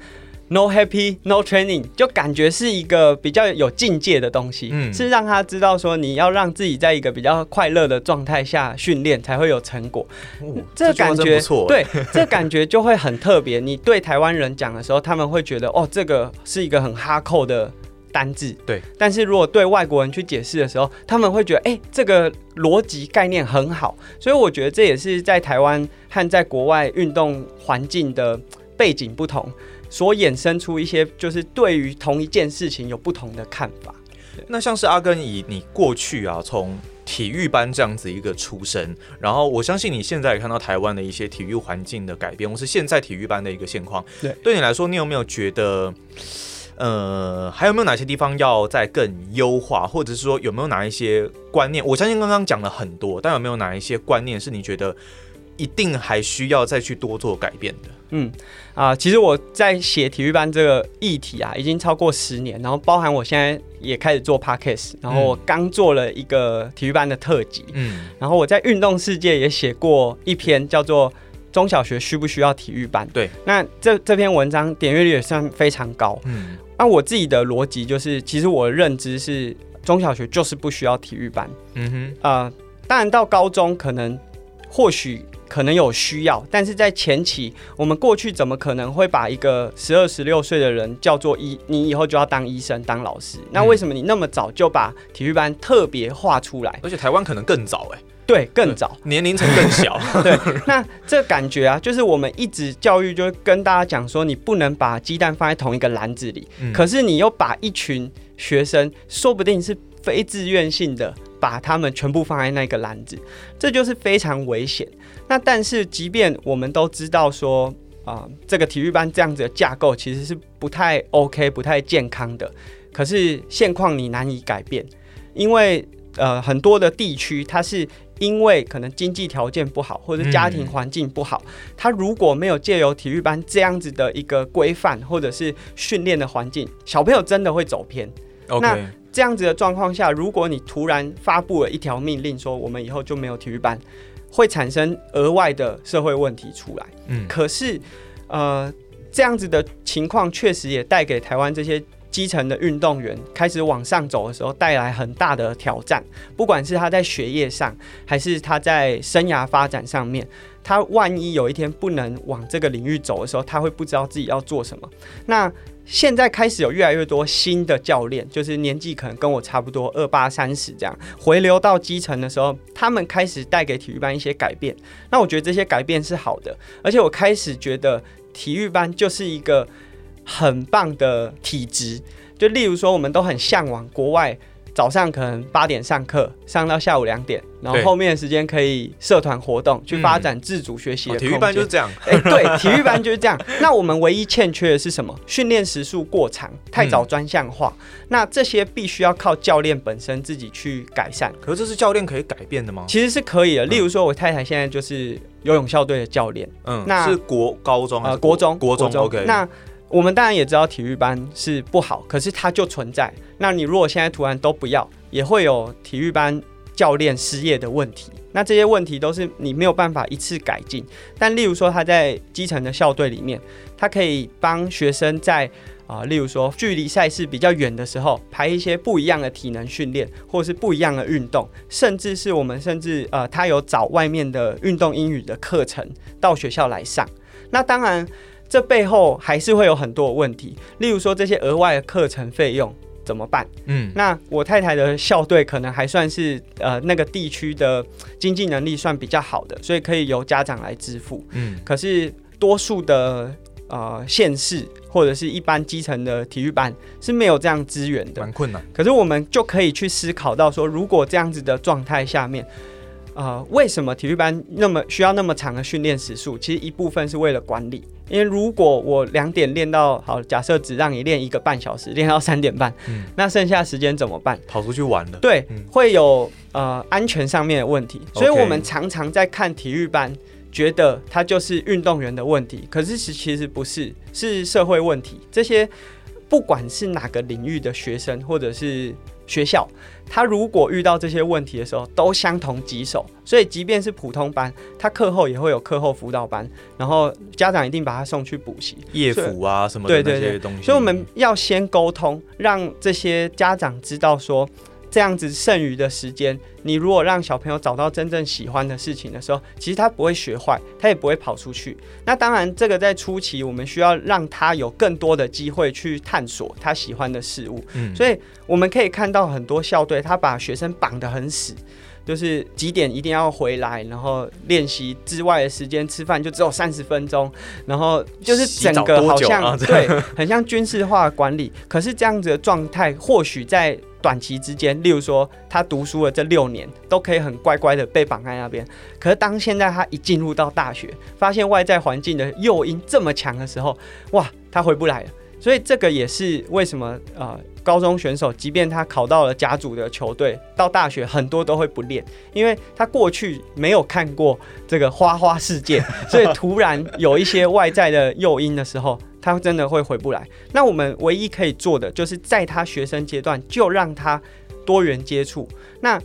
，No happy, no training，就感觉是一个比较有境界的东西，嗯，是让他知道说你要让自己在一个比较快乐的状态下训练才会有成果。哦，这感觉对，这感觉就会很特别。你对台湾人讲的时候，他们会觉得哦，这个是一个很哈扣的单字。对，但是如果对外国人去解释的时候，他们会觉得哎，这个逻辑概念很好。所以我觉得这也是在台湾和在国外运动环境的背景不同。所衍生出一些，就是对于同一件事情有不同的看法。那像是阿根，以你过去啊，从体育班这样子一个出身，然后我相信你现在也看到台湾的一些体育环境的改变，或是现在体育班的一个现况。对，对你来说，你有没有觉得，呃，还有没有哪些地方要再更优化，或者是说有没有哪一些观念？我相信刚刚讲了很多，但有没有哪一些观念是你觉得一定还需要再去多做改变的？嗯啊、呃，其实我在写体育班这个议题啊，已经超过十年，然后包含我现在也开始做 podcast，然后我刚做了一个体育班的特辑，嗯，然后我在运动世界也写过一篇叫做《中小学需不需要体育班》。对，那这这篇文章点阅率也算非常高，嗯，那我自己的逻辑就是，其实我的认知是中小学就是不需要体育班，嗯哼，啊、呃，当然到高中可能或许。可能有需要，但是在前期，我们过去怎么可能会把一个十二、十六岁的人叫做医？你以后就要当医生、当老师？那为什么你那么早就把体育班特别划出来？而且台湾可能更早哎、欸，对，更早，年龄层更小。对，那这感觉啊，就是我们一直教育就跟大家讲说，你不能把鸡蛋放在同一个篮子里。嗯、可是你又把一群学生，说不定是非自愿性的，把他们全部放在那个篮子，这就是非常危险。那但是，即便我们都知道说啊、呃，这个体育班这样子的架构其实是不太 OK、不太健康的。可是现况你难以改变，因为呃很多的地区它是因为可能经济条件不好，或者家庭环境不好，他、嗯、如果没有借由体育班这样子的一个规范或者是训练的环境，小朋友真的会走偏。那这样子的状况下，如果你突然发布了一条命令说我们以后就没有体育班。会产生额外的社会问题出来。嗯，可是，呃，这样子的情况确实也带给台湾这些基层的运动员开始往上走的时候，带来很大的挑战，不管是他在学业上，还是他在生涯发展上面。他万一有一天不能往这个领域走的时候，他会不知道自己要做什么。那现在开始有越来越多新的教练，就是年纪可能跟我差不多，二八三十这样，回流到基层的时候，他们开始带给体育班一些改变。那我觉得这些改变是好的，而且我开始觉得体育班就是一个很棒的体质。就例如说，我们都很向往国外。早上可能八点上课，上到下午两点，然后后面的时间可以社团活动，去发展自主学习的、嗯哦。体育班就是这样，哎、欸，对，体育班就是这样。那我们唯一欠缺的是什么？训练时数过长，太早专项化。嗯、那这些必须要靠教练本身自己去改善。可是这是教练可以改变的吗？其实是可以的。例如说，我太太现在就是游泳校队的教练。嗯，那是国高中还是国、呃、国中？国中，国中 OK。那我们当然也知道体育班是不好，可是它就存在。那你如果现在突然都不要，也会有体育班教练失业的问题。那这些问题都是你没有办法一次改进。但例如说他在基层的校队里面，他可以帮学生在啊、例如说距离赛事比较远的时候，排一些不一样的体能训练，或是不一样的运动，甚至是我们甚至呃，他有找外面的运动英语的课程到学校来上。那当然。这背后还是会有很多的问题，例如说这些额外的课程费用怎么办？嗯，那我太太的校队可能还算是呃那个地区的经济能力算比较好的，所以可以由家长来支付。嗯，可是多数的呃县市或者是一般基层的体育班是没有这样资源的，蛮困难。可是我们就可以去思考到说，如果这样子的状态下面。啊、呃，为什么体育班那么需要那么长的训练时数？其实一部分是为了管理，因为如果我两点练到好，假设只让你练一个半小时，练到三点半，嗯，那剩下时间怎么办？跑出去玩了。对，嗯、会有呃安全上面的问题，所以我们常常在看体育班，觉得它就是运动员的问题，可是其其实不是，是社会问题。这些不管是哪个领域的学生，或者是。学校，他如果遇到这些问题的时候，都相同棘手。所以，即便是普通班，他课后也会有课后辅导班，然后家长一定把他送去补习、夜辅啊什么的那些东西。所以，我们要先沟通，让这些家长知道说。这样子剩余的时间，你如果让小朋友找到真正喜欢的事情的时候，其实他不会学坏，他也不会跑出去。那当然，这个在初期我们需要让他有更多的机会去探索他喜欢的事物。所以我们可以看到很多校队，他把学生绑得很死，就是几点一定要回来，然后练习之外的时间吃饭就只有三十分钟，然后就是整个好像、啊、对，很像军事化管理。可是这样子的状态，或许在。短期之间，例如说他读书的这六年都可以很乖乖的被绑在那边。可是当现在他一进入到大学，发现外在环境的诱因这么强的时候，哇，他回不来了。所以这个也是为什么呃，高中选手即便他考到了甲组的球队，到大学很多都会不练，因为他过去没有看过这个花花世界，所以突然有一些外在的诱因的时候。他真的会回不来。那我们唯一可以做的，就是在他学生阶段就让他多元接触。那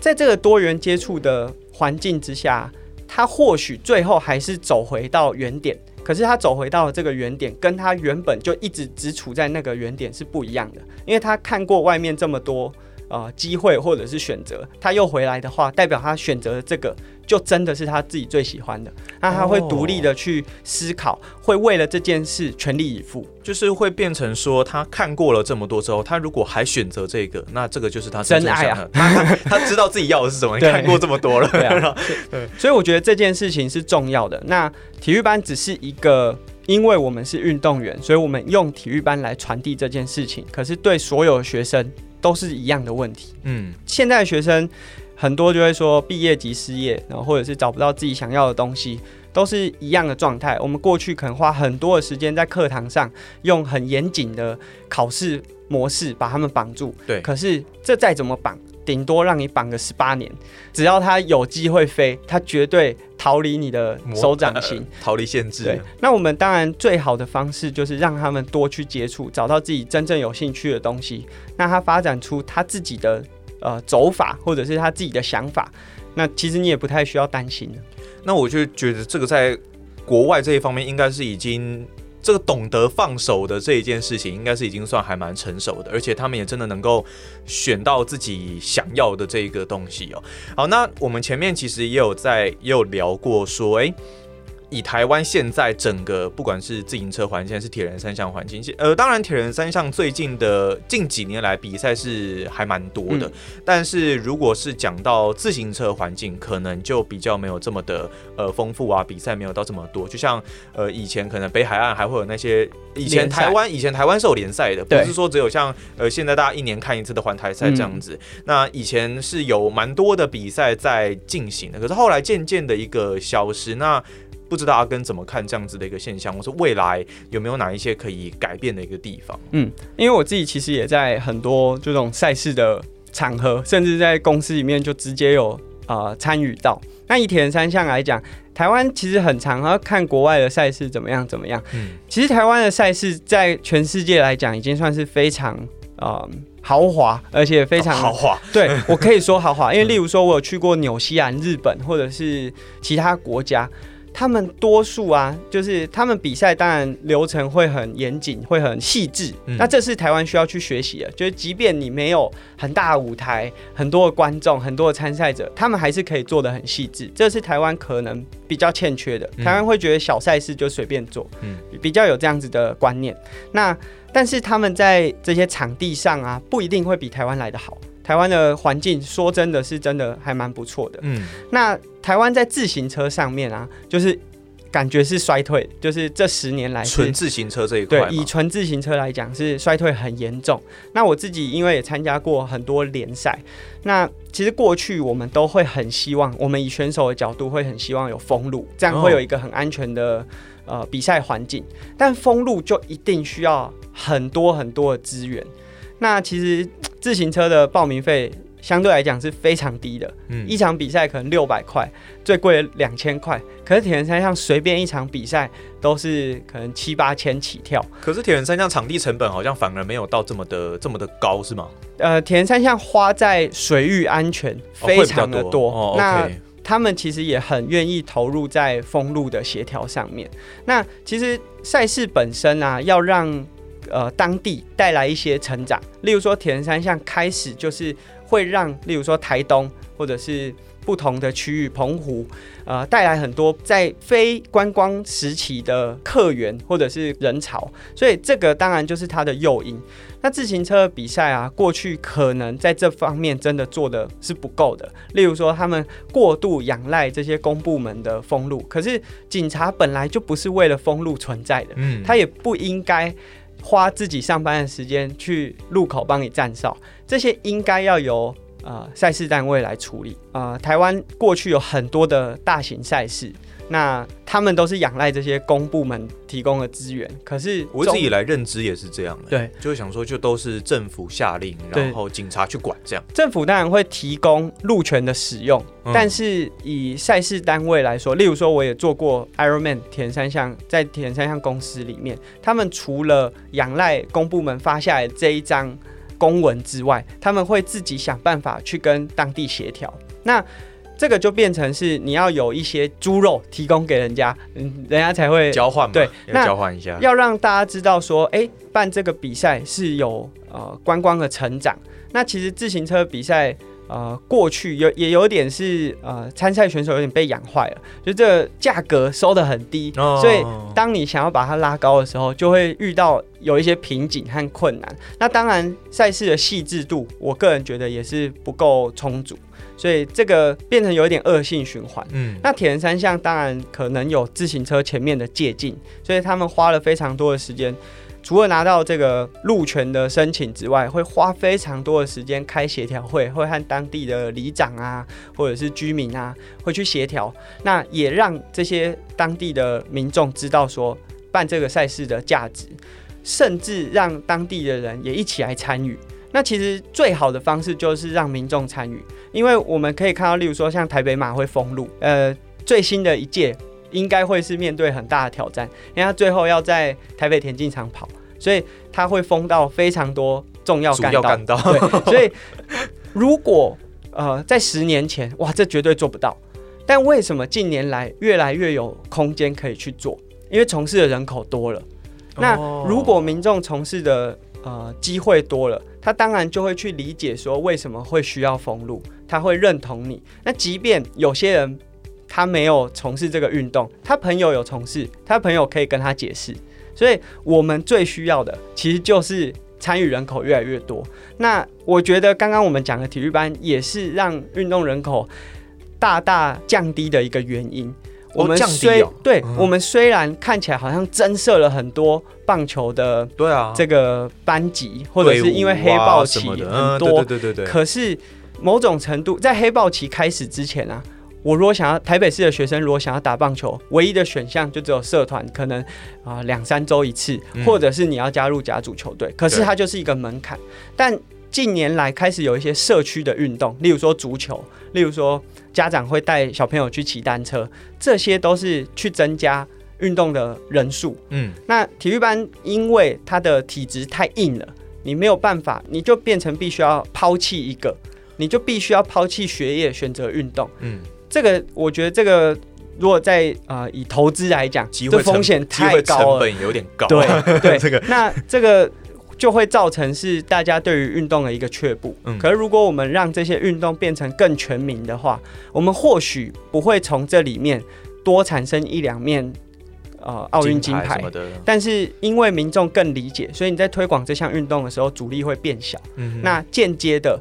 在这个多元接触的环境之下，他或许最后还是走回到原点。可是他走回到了这个原点，跟他原本就一直只处在那个原点是不一样的。因为他看过外面这么多呃机会或者是选择，他又回来的话，代表他选择的这个。就真的是他自己最喜欢的，那他会独立的去思考，哦，会为了这件事全力以赴，就是会变成说，他看过了这么多之后，他如果还选择这个，那这个就是他真，真爱啊！他 他知道自己要的是什么，你看过这么多了，对啊，对，所以我觉得这件事情是重要的。那体育班只是一个，因为我们是运动员，所以我们用体育班来传递这件事情，可是对所有学生都是一样的问题。嗯，现在的学生。很多就会说毕业即失业，然后或者是找不到自己想要的东西，都是一样的状态。我们过去可能花很多的时间在课堂上，用很严谨的考试模式把他们绑住。对，可是这再怎么绑，顶多让你绑个十八年，只要他有机会飞，他绝对逃离你的手掌心，呃、逃离限制。对，那我们当然最好的方式就是让他们多去接触，找到自己真正有兴趣的东西，那他发展出他自己的。呃，走法或者是他自己的想法，那其实你也不太需要担心。那我就觉得这个在国外这一方面应该是已经这个懂得放手的这一件事情，应该是已经算还蛮成熟的，而且他们也真的能够选到自己想要的这一个东西哦。好，那我们前面其实也有在也有聊过说，诶。以台湾现在整个不管是自行车环境，还是铁人三项环境，呃，当然铁人三项最近的近几年来比赛是还蛮多的，嗯、但是如果是讲到自行车环境，可能就比较没有这么的呃丰富啊，比赛没有到这么多。就像呃以前可能北海岸还会有那些以前台湾以前台湾是有联赛的，不是说只有像呃现在大家一年看一次的环台赛这样子。嗯、那以前是有蛮多的比赛在进行的，可是后来渐渐的一个消失。那不知道阿根怎么看这样子的一个现象，或是未来有没有哪一些可以改变的一个地方？嗯，因为我自己其实也在很多这种赛事的场合，甚至在公司里面就直接有呃参与到。那以铁人三项来讲，台湾其实很常要看国外的赛事怎么样怎么样。嗯，其实台湾的赛事在全世界来讲已经算是非常呃豪华，而且非常豪华。对，我可以说豪华，因为 例如说我有去过纽西兰、日本或者是其他国家。他们多数啊，就是他们比赛当然流程会很严谨，会很细致。嗯、那这是台湾需要去学习的，就是即便你没有很大的舞台、很多的观众、很多的参赛者，他们还是可以做的很细致。这是台湾可能比较欠缺的。台湾会觉得小赛事就随便做，嗯，比较有这样子的观念。那但是他们在这些场地上啊，不一定会比台湾来得好。台湾的环境说真的是真的还蛮不错的，嗯，那台湾在自行车上面啊，就是感觉是衰退，就是这十年来纯自行车这一块，对，以纯自行车来讲是衰退很严重。那我自己因为也参加过很多联赛，那其实过去我们都会很希望，我们以选手的角度会很希望有封路，这样会有一个很安全的呃比赛环境。但封路就一定需要很多很多的资源。那其实自行车的报名费相对来讲是非常低的，嗯，一场比赛可能六百块，最贵两千块。可是铁人三项随便一场比赛都是可能七八千起跳。可是铁人三项场地成本好像反而没有到这么的这么的高，是吗？呃，铁人三项花在水域安全非常的多，多哦、那他们其实也很愿意投入在封路的协调上面。那其实赛事本身啊，要让呃，当地带来一些成长，例如说铁人三项开始就是会让，例如说台东或者是不同的区域，澎湖，呃，带来很多在非观光时期的客源或者是人潮，所以这个当然就是它的诱因。那自行车比赛啊，过去可能在这方面真的做的是不够的，例如说他们过度仰赖这些公部门的封路，可是警察本来就不是为了封路存在的，嗯，他也不应该。花自己上班的时间去路口帮你站哨，这些应该要由呃赛事单位来处理。呃，台湾过去有很多的大型赛事。那他们都是仰赖这些公部门提供的资源，可是我一直以来认知也是这样的，对，就是想说就都是政府下令，然后警察去管这样。政府当然会提供路权的使用，嗯、但是以赛事单位来说，例如说我也做过 Ironman 铁人三项，在铁人三项公司里面，他们除了仰赖公部门发下来这一张公文之外，他们会自己想办法去跟当地协调。那这个就变成是你要有一些猪肉提供给人家，嗯，人家才会交换嘛。对，要交换一下，要让大家知道说，哎，办这个比赛是有呃观光的成长。那其实自行车比赛呃过去有也有点是呃参赛选手有点被养坏了，就这个价格收的很低，哦、所以当你想要把它拉高的时候，就会遇到有一些瓶颈和困难。那当然赛事的细致度，我个人觉得也是不够充足。所以这个变成有一点恶性循环。嗯，那铁人三项当然可能有自行车前面的借镜，所以他们花了非常多的时间，除了拿到这个路权的申请之外，会花非常多的时间开协调会，会和当地的里长啊，或者是居民啊，会去协调。那也让这些当地的民众知道说办这个赛事的价值，甚至让当地的人也一起来参与。那其实最好的方式就是让民众参与，因为我们可以看到，例如说像台北马会封路，呃，最新的一届应该会是面对很大的挑战，因为他最后要在台北田径场跑，所以他会封到非常多重要干道。干道对，所以如果呃在十年前，哇，这绝对做不到。但为什么近年来越来越有空间可以去做？因为从事的人口多了。那如果民众从事的呃机会多了，他当然就会去理解说为什么会需要封路，他会认同你。那即便有些人他没有从事这个运动，他朋友有从事，他朋友可以跟他解释。所以我们最需要的其实就是参与人口越来越多。那我觉得刚刚我们讲的体育班也是让运动人口大大降低的一个原因。我们虽对，我们虽然看起来好像增设了很多棒球的对啊这个班级，或者是因为黑豹旗很多，对对对对。可是某种程度，在黑豹旗开始之前啊。我如果想要台北市的学生如果想要打棒球，唯一的选项就只有社团，可能啊两三周一次，或者是你要加入甲组球队。可是它就是一个门槛。但近年来开始有一些社区的运动，例如说足球，例如说家长会带小朋友去骑单车，这些都是去增加运动的人数。嗯，那体育班因为它的体质太硬了，你没有办法，你就变成必须要抛弃一个，你就必须要抛弃学业，选择运动。嗯。这个我觉得，这个如果在啊、呃、以投资来讲，机会风险太高了，成本有点高。对对，这个那这个就会造成是大家对于运动的一个却步。嗯，可是如果我们让这些运动变成更全民的话，我们或许不会从这里面多产生一两面呃奥运金牌，但是因为民众更理解，所以你在推广这项运动的时候，阻力会变小。嗯，那间接的。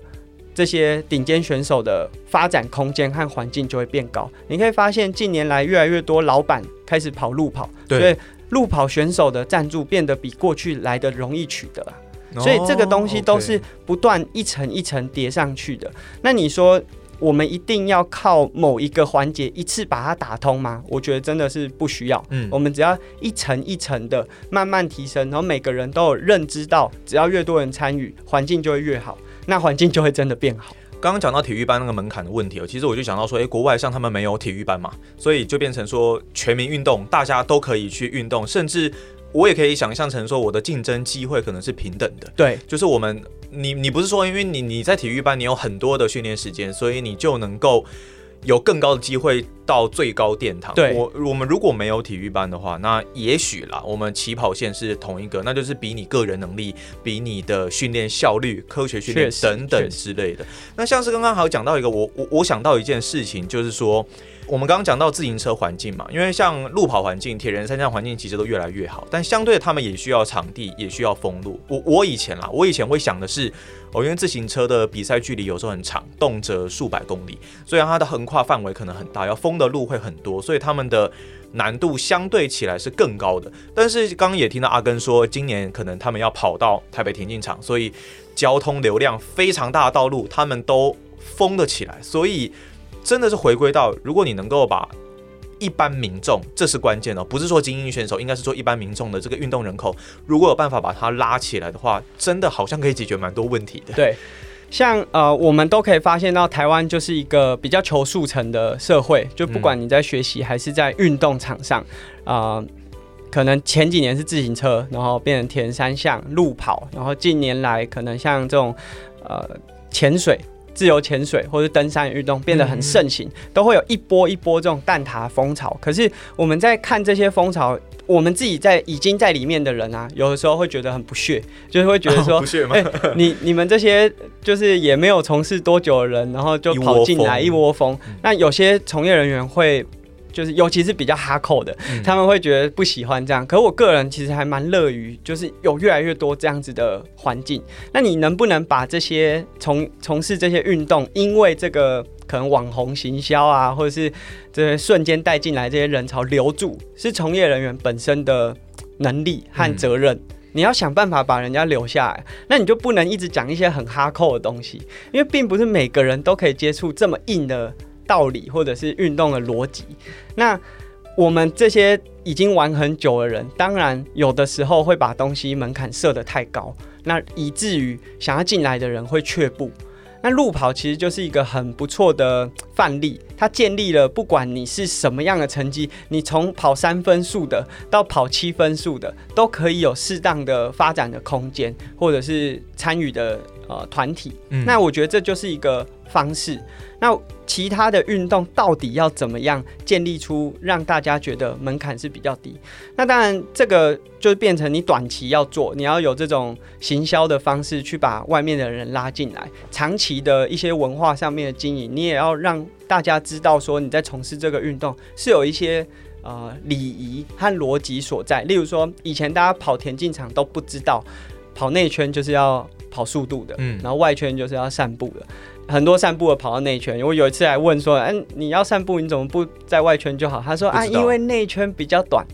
这些顶尖选手的发展空间和环境就会变高。你可以发现，近年来越来越多老板开始跑路跑，对，所以路跑选手的赞助变得比过去来的容易取得啊。所以这个东西都是不断一层一层叠上去的。那你说，我们一定要靠某一个环节一次把它打通吗？我觉得真的是不需要。嗯，我们只要一层一层的慢慢提升，然后每个人都有认知到，只要越多人参与，环境就会越好。那环境就会真的变好。刚刚讲到体育班那个门槛的问题哦，其实我就想到说，诶，国外像他们没有体育班嘛，所以就变成说全民运动，大家都可以去运动，甚至我也可以想象成说，我的竞争机会可能是平等的。对，就是我们，你你不是说，因为你你在体育班，你有很多的训练时间，所以你就能够。有更高的机会到最高殿堂。对，我我们如果没有体育班的话，那也许啦，我们起跑线是同一个，那就是比你个人能力、比你的训练效率、科学训练等等之类的。那像是刚刚还有讲到一个，我我我想到一件事情，就是说。我们刚刚讲到自行车环境嘛，因为像路跑环境、铁人三项环境其实都越来越好，但相对的他们也需要场地，也需要封路。我我以前啦，我以前会想的是，哦，因为自行车的比赛距离有时候很长，动辄数百公里，所以它的横跨范围可能很大，要封的路会很多，所以他们的难度相对起来是更高的。但是刚刚也听到阿根说，今年可能他们要跑到台北田径场，所以交通流量非常大的道路他们都封了起来，所以。真的是回归到，如果你能够把一般民众，这是关键哦，不是说精英选手，应该是说一般民众的这个运动人口，如果有办法把它拉起来的话，真的好像可以解决蛮多问题的。对，像呃，我们都可以发现到，台湾就是一个比较求速成的社会，就不管你在学习还是在运动场上，啊、嗯呃，可能前几年是自行车，然后变成铁人三项、路跑，然后近年来可能像这种呃潜水。自由潜水或者登山运动变得很盛行，都会有一波一波这种蛋挞风潮。可是我们在看这些风潮，我们自己在已经在里面的人啊，有的时候会觉得很不屑，就是会觉得说，哎，你你们这些就是也没有从事多久的人，然后就跑进来一窝蜂。那有些从业人员会。就是，尤其是比较哈扣的，他们会觉得不喜欢这样。可是我个人其实还蛮乐于，就是有越来越多这样子的环境。那你能不能把这些从从事这些运动，因为这个可能网红行销啊，或者是这些瞬间带进来这些人潮留住，是从业人员本身的能力和责任。你要想办法把人家留下来，那你就不能一直讲一些很哈扣的东西，因为并不是每个人都可以接触这么硬的。道理或者是运动的逻辑，那我们这些已经玩很久的人，当然有的时候会把东西门槛设得太高，那以至于想要进来的人会却步。那路跑其实就是一个很不错的范例，它建立了不管你是什么样的成绩，你从跑三分数的到跑七分数的，都可以有适当的发展的空间，或者是参与的呃团体。嗯。那我觉得这就是一个。方式。那其他的运动到底要怎么样建立出让大家觉得门槛是比较低？那当然，这个就变成你短期要做，你要有这种行销的方式去把外面的人拉进来。长期的一些文化上面的经营，你也要让大家知道说你在从事这个运动是有一些呃礼仪和逻辑所在。例如说，以前大家跑田径场都不知道跑内圈就是要跑速度的，嗯，然后外圈就是要散步的。很多散步的跑到内圈，我有一次还问说：“哎，你要散步，你怎么不在外圈就好？”他说：“啊，因为内圈比较短。”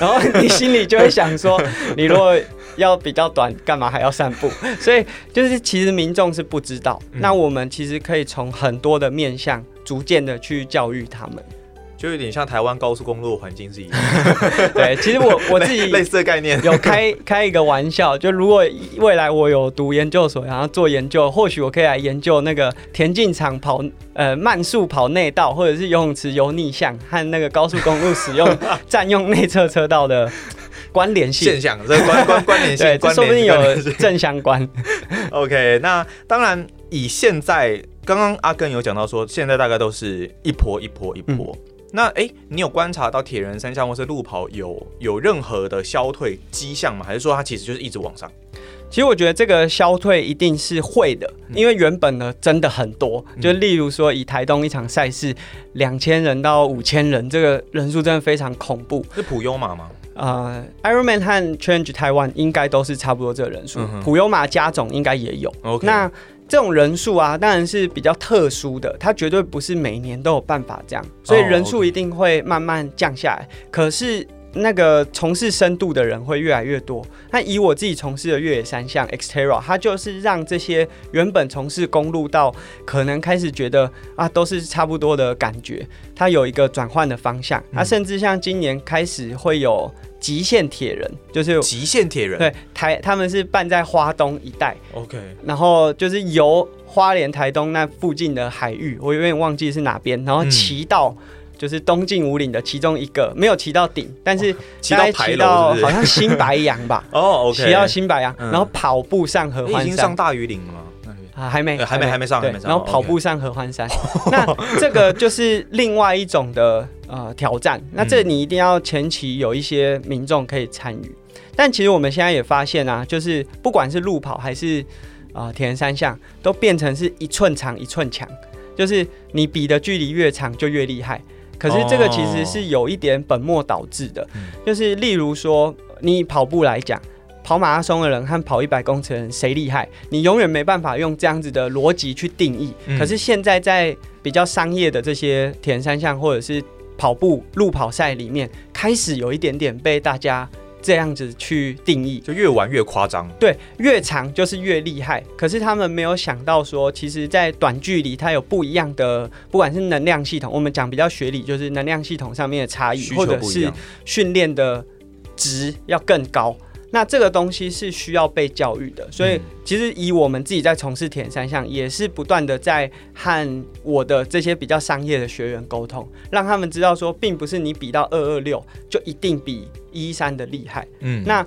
然后你心里就会想说：“ 你如果要比较短，干嘛还要散步？”所以就是其实民众是不知道。那我们其实可以从很多的面向，逐渐的去教育他们。就有点像台湾高速公路的环境是一样。对，其实我 我自己类似的概念，有开开一个玩笑，就如果未来我有读研究所，然后做研究，或许我可以来研究那个田径场跑呃慢速跑内道，或者是游泳池游逆向和那个高速公路使用 占用内侧车道的关联性现象，这关关关联性，对，这说不定有正相关。OK，那当然以现在刚刚阿根有讲到说，现在大概都是一波一波一波。嗯那哎，你有观察到铁人三项或是路跑有有任何的消退迹象吗？还是说它其实就是一直往上？其实我觉得这个消退一定是会的，因为原本呢真的很多，就例如说以台东一场赛事，两千人到五千人，这个人数真的非常恐怖。是普优马吗？呃，Ironman 和 Challenge Taiwan 应该都是差不多这个人数，普优马加总应该也有。那。这种人数啊，当然是比较特殊的，它绝对不是每年都有办法这样，所以人数一定会慢慢降下来。Oh. 可是那个从事深度的人会越来越多。那以我自己从事的越野三项 Xterra，它就是让这些原本从事公路到可能开始觉得啊都是差不多的感觉，它有一个转换的方向。它、嗯啊、甚至像今年开始会有。极限铁人就是极限铁人，对台他们是办在花东一带，OK，然后就是由花莲台东那附近的海域，我有点忘记是哪边，然后骑到就是东进五岭的其中一个，没有骑到顶，但是骑到骑到好像新白杨吧，哦，OK，骑到新白杨，然后跑步上合欢山，已经上大禹岭了吗？啊，还没，还没，还没上，还没上。然后跑步上合欢山，那这个就是另外一种的呃挑战。那这你一定要前期有一些民众可以参与。但其实我们现在也发现啊，就是不管是路跑还是啊铁人三项，都变成是一寸长一寸强，就是你比的距离越长就越厉害。可是这个其实是有一点本末倒置的，就是例如说你跑步来讲。跑马拉松的人和跑一百公尺的人谁厉害？你永远没办法用这样子的逻辑去定义。嗯。可是现在在比较商业的这些铁人三项或者是跑步路跑赛里面，开始有一点点被大家这样子去定义，就越玩越夸张。对，越长就是越厉害。可是他们没有想到说，其实，在短距离它有不一样的，不管是能量系统，我们讲比较学理，就是能量系统上面的差异，或者是训练的值要更高。那这个东西是需要被教育的，所以其实以我们自己在从事铁人三项，也是不断的在和我的这些比较商业的学员沟通，让他们知道说，并不是你比到二二六就一定比一一三的厉害。嗯，那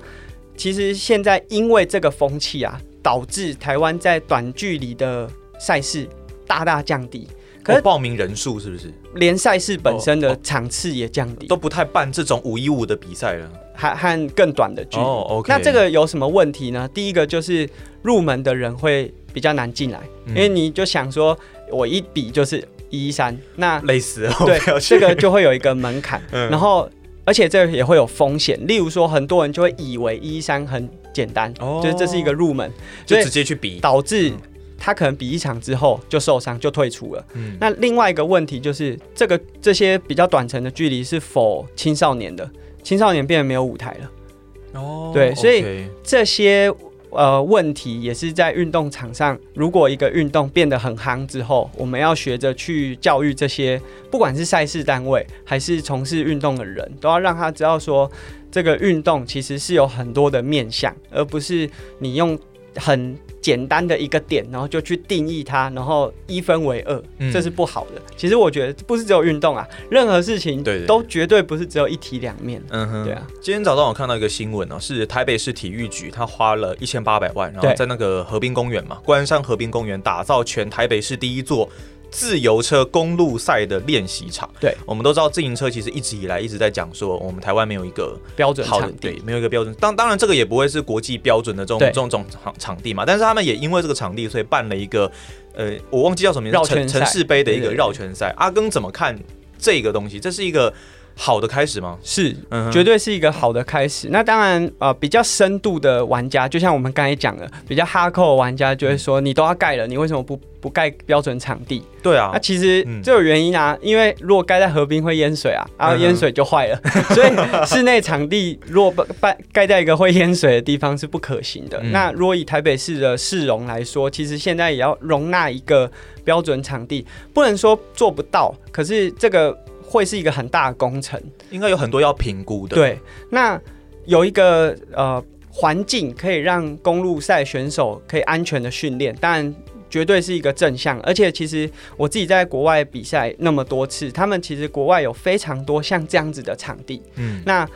其实现在因为这个风气啊，导致台湾在短距离的赛事大大降低。可是报名人数是不是？连赛事本身的场次也降低，都不太办这种五一五的比赛了，还和更短的距离。哦，OK。那这个有什么问题呢？第一个就是入门的人会比较难进来，因为你就想说，我一比就是一一三，那累死了。对，这个就会有一个门槛，然后而且这也会有风险。例如说，很多人就会以为一一三很简单，就是这是一个入门，就直接去比，导致。他可能比一场之后就受伤就退出了。嗯，那另外一个问题就是，这个这些比较短程的距离是否青少年的？青少年变得没有舞台了。哦，对，所以这些呃问题也是在运动场上，如果一个运动变得很夯之后，我们要学着去教育这些，不管是赛事单位还是从事运动的人，都要让他知道说，这个运动其实是有很多的面向，而不是你用。很简单的一个点，然后就去定义它，然后一分为二，嗯、这是不好的。其实我觉得不是只有运动啊，任何事情都绝对不是只有一体两面。嗯哼，对啊。今天早上我看到一个新闻哦、啊，是台北市体育局，他花了一千八百万，然后在那个河滨公园嘛，关山河滨公园打造全台北市第一座。自由车公路赛的练习场，对，我们都知道自行车其实一直以来一直在讲说，我们台湾没有一个标准场地，对，没有一个标准。当当然这个也不会是国际标准的这种这种种场场地嘛，但是他们也因为这个场地，所以办了一个，呃，我忘记叫什么名字，城城市杯的一个绕圈赛。阿根怎么看这个东西？这是一个。好的开始吗？是，嗯、绝对是一个好的开始。那当然，呃，比较深度的玩家，就像我们刚才讲的，比较哈扣的玩家就会说：“你都要盖了，你为什么不不盖标准场地？”对啊，那其实这有原因啊，因为如果盖在河滨会淹水啊，然后淹水就坏了，嗯、所以室内场地如果盖盖在一个会淹水的地方是不可行的。嗯、那如果以台北市的市容来说，其实现在也要容纳一个标准场地，不能说做不到，可是这个。会是一个很大的工程，应该有很多要评估的。对，那有一个呃环境可以让公路赛选手可以安全的训练，当然绝对是一个正向。而且其实我自己在国外比赛那么多次，他们其实国外有非常多像这样子的场地。嗯，那。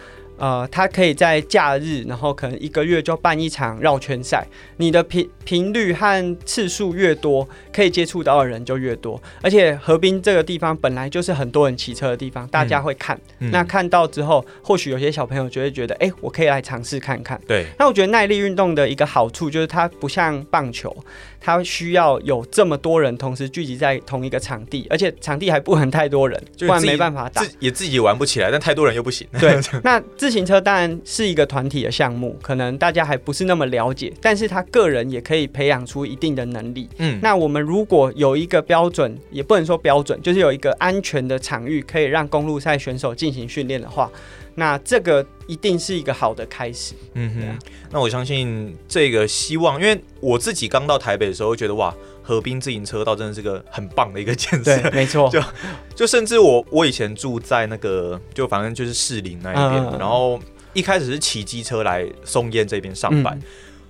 呃，他可以在假日，然后可能一个月就办一场绕圈赛。你的频频率和次数越多，可以接触到的人就越多。而且河滨这个地方本来就是很多人骑车的地方，大家会看。嗯、那看到之后，或许有些小朋友就会觉得，哎、欸，我可以来尝试看看。对。那我觉得耐力运动的一个好处就是，它不像棒球。他需要有这么多人同时聚集在同一个场地，而且场地还不能太多人，不然没办法打。也自己玩不起来，但太多人又不行。对，那自行车当然是一个团体的项目，可能大家还不是那么了解，但是他个人也可以培养出一定的能力。嗯，那我们如果有一个标准，也不能说标准，就是有一个安全的场域，可以让公路赛选手进行训练的话。那这个一定是一个好的开始。嗯哼，啊、那我相信这个希望，因为我自己刚到台北的时候，觉得哇，河滨自行车道真的是个很棒的一个建设。对，没错。就就甚至我我以前住在那个，就反正就是士林那一边，嗯、然后一开始是骑机车来松烟这边上班，嗯、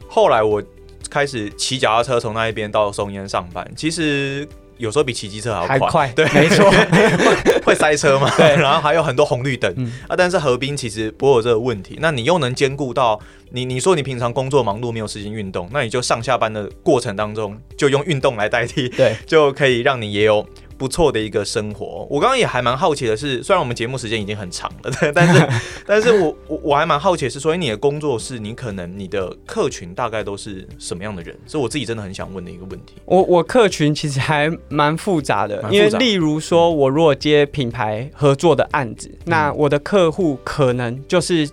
后来我开始骑脚踏车从那一边到松烟上班，其实。有时候比骑机车还要快，快对，没错，会塞车嘛，对，然后还有很多红绿灯、嗯、啊。但是河滨其实不会有这个问题，那你又能兼顾到你，你说你平常工作忙碌没有时间运动，那你就上下班的过程当中就用运动来代替，对，就可以让你也有。不错的一个生活。我刚刚也还蛮好奇的是，虽然我们节目时间已经很长了，但是，但是我我我还蛮好奇的是，所以你的工作室，你可能你的客群大概都是什么样的人？是我自己真的很想问的一个问题。我我客群其实还蛮复杂的，因为例如说，我如果接品牌合作的案子，嗯、那我的客户可能就是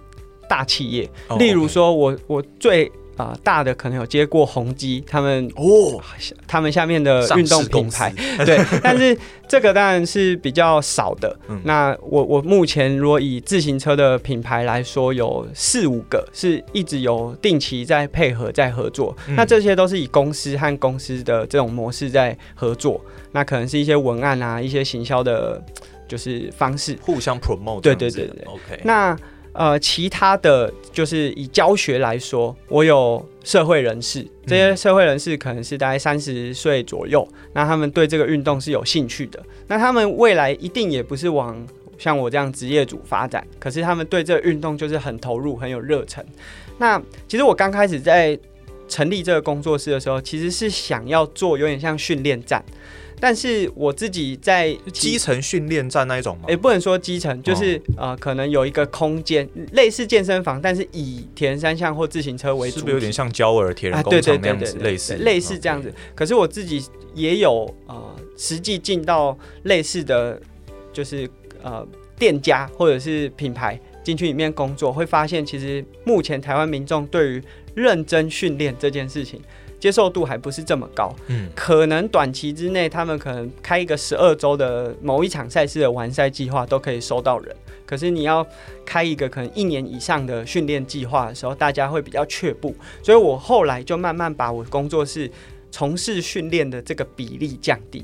大企业。哦、例如说我我最。啊、呃，大的可能有接过宏基，他们哦，他们下面的运动品牌，对，但是这个当然是比较少的。嗯、那我我目前如果以自行车的品牌来说，有四五个是一直有定期在配合在合作。嗯、那这些都是以公司和公司的这种模式在合作。那可能是一些文案啊，一些行销的，就是方式互相 promote。对对对对，OK。那呃，其他的就是以教学来说，我有社会人士，这些社会人士可能是大概三十岁左右，那他们对这个运动是有兴趣的，那他们未来一定也不是往像我这样职业组发展，可是他们对这个运动就是很投入，很有热忱。那其实我刚开始在成立这个工作室的时候，其实是想要做有点像训练站。但是我自己在基层训练站那一种吗？也、欸、不能说基层，就是、哦、呃，可能有一个空间，类似健身房，但是以铁人三项或自行车为主，是不是有点像娇儿铁人工厂那样子？类似类似这样子。可是我自己也有呃，实际进到类似的，就是呃，店家或者是品牌进去里面工作，会发现其实目前台湾民众对于认真训练这件事情。接受度还不是这么高，嗯，可能短期之内他们可能开一个十二周的某一场赛事的完赛计划都可以收到人，可是你要开一个可能一年以上的训练计划的时候，大家会比较却步，所以我后来就慢慢把我工作室从事训练的这个比例降低，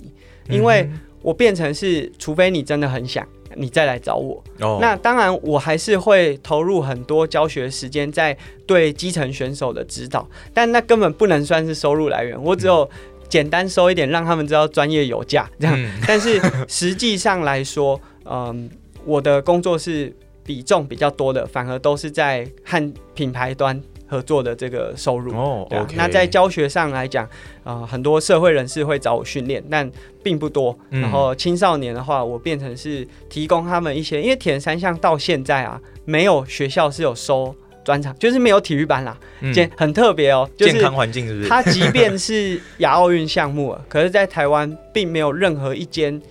因为我变成是，除非你真的很想。你再来找我。哦，那当然，我还是会投入很多教学时间在对基层选手的指导，但那根本不能算是收入来源。我只有简单收一点，让他们知道专业有价这样。嗯、但是实际上来说，嗯，我的工作是比重比较多的，反而都是在和品牌端。合作的这个收入哦，那在教学上来讲，啊、呃，很多社会人士会找我训练，但并不多。嗯、然后青少年的话，我变成是提供他们一些，因为铁人三项到现在啊，没有学校是有收专场，就是没有体育班啦，嗯、很特别哦，就是、健康环境是不是？它即便是亚奥运项目了，可是，在台湾并没有任何一间。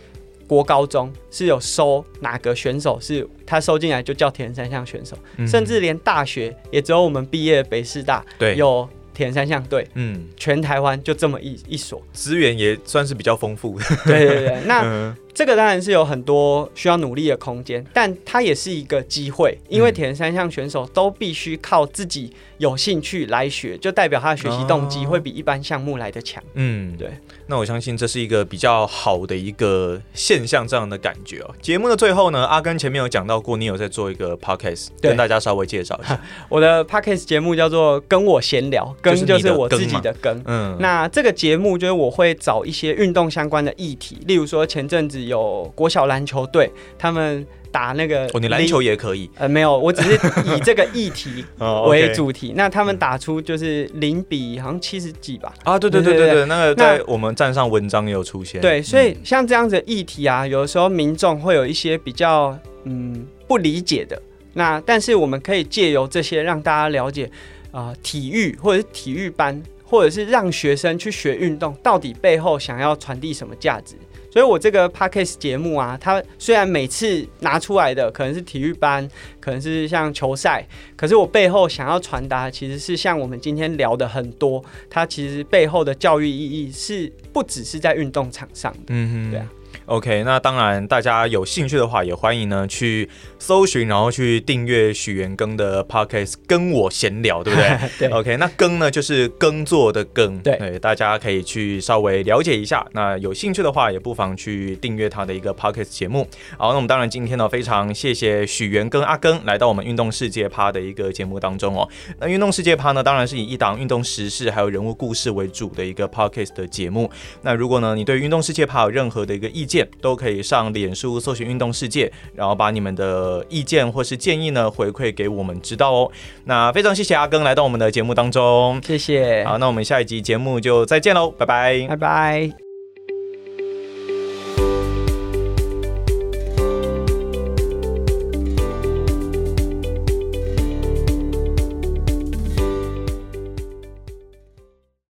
国高中是有收哪个选手，是他收进来就叫铁人三项选手，嗯、甚至连大学也只有我们毕业的北师大有铁人三项队，嗯，全台湾就这么一一所，资源也算是比较丰富的。对对对，那。嗯这个当然是有很多需要努力的空间，但它也是一个机会，因为铁人三项选手都必须靠自己有兴趣来学，就代表他的学习动机会比一般项目来的强。嗯，对。那我相信这是一个比较好的一个现象，这样的感觉哦。节目的最后呢，阿根前面有讲到过，你有在做一个 podcast，跟大家稍微介绍一下。我的 podcast 节目叫做《跟我闲聊》，跟就是我自己的跟。嗯，那这个节目就是我会找一些运动相关的议题，例如说前阵子。有国小篮球队，他们打那个哦，你篮球也可以？呃，没有，我只是以这个议题 为主题。那他们打出就是零比好像七十几吧？啊，对对对对对，那个在我们站上文章也有出现。对，所以像这样子的议题啊，有的时候民众会有一些比较嗯不理解的。那但是我们可以借由这些让大家了解啊，体育或者是体育班，或者是让学生去学运动，到底背后想要传递什么价值。所以，我这个 podcast 节目啊，它虽然每次拿出来的可能是体育班，可能是像球赛，可是我背后想要传达，其实是像我们今天聊的很多，它其实背后的教育意义是不只是在运动场上的。嗯哼，对啊。OK，那当然，大家有兴趣的话，也欢迎呢去搜寻，然后去订阅许元庚的 Podcast，跟我闲聊，对不对？对。OK，那庚呢就是耕作的耕，对，对，大家可以去稍微了解一下。那有兴趣的话，也不妨去订阅他的一个 Podcast 节目。好，那我们当然今天呢，非常谢谢许元庚阿庚来到我们运动世界趴的一个节目当中哦。那运动世界趴呢，当然是以一档运动时事还有人物故事为主的一个 Podcast 的节目。那如果呢，你对运动世界趴有任何的一个意见，都可以上脸书搜寻运动世界，然后把你们的意见或是建议呢回馈给我们知道哦。那非常谢谢阿庚来到我们的节目当中，谢谢。好，那我们下一集节目就再见喽，拜拜，拜拜。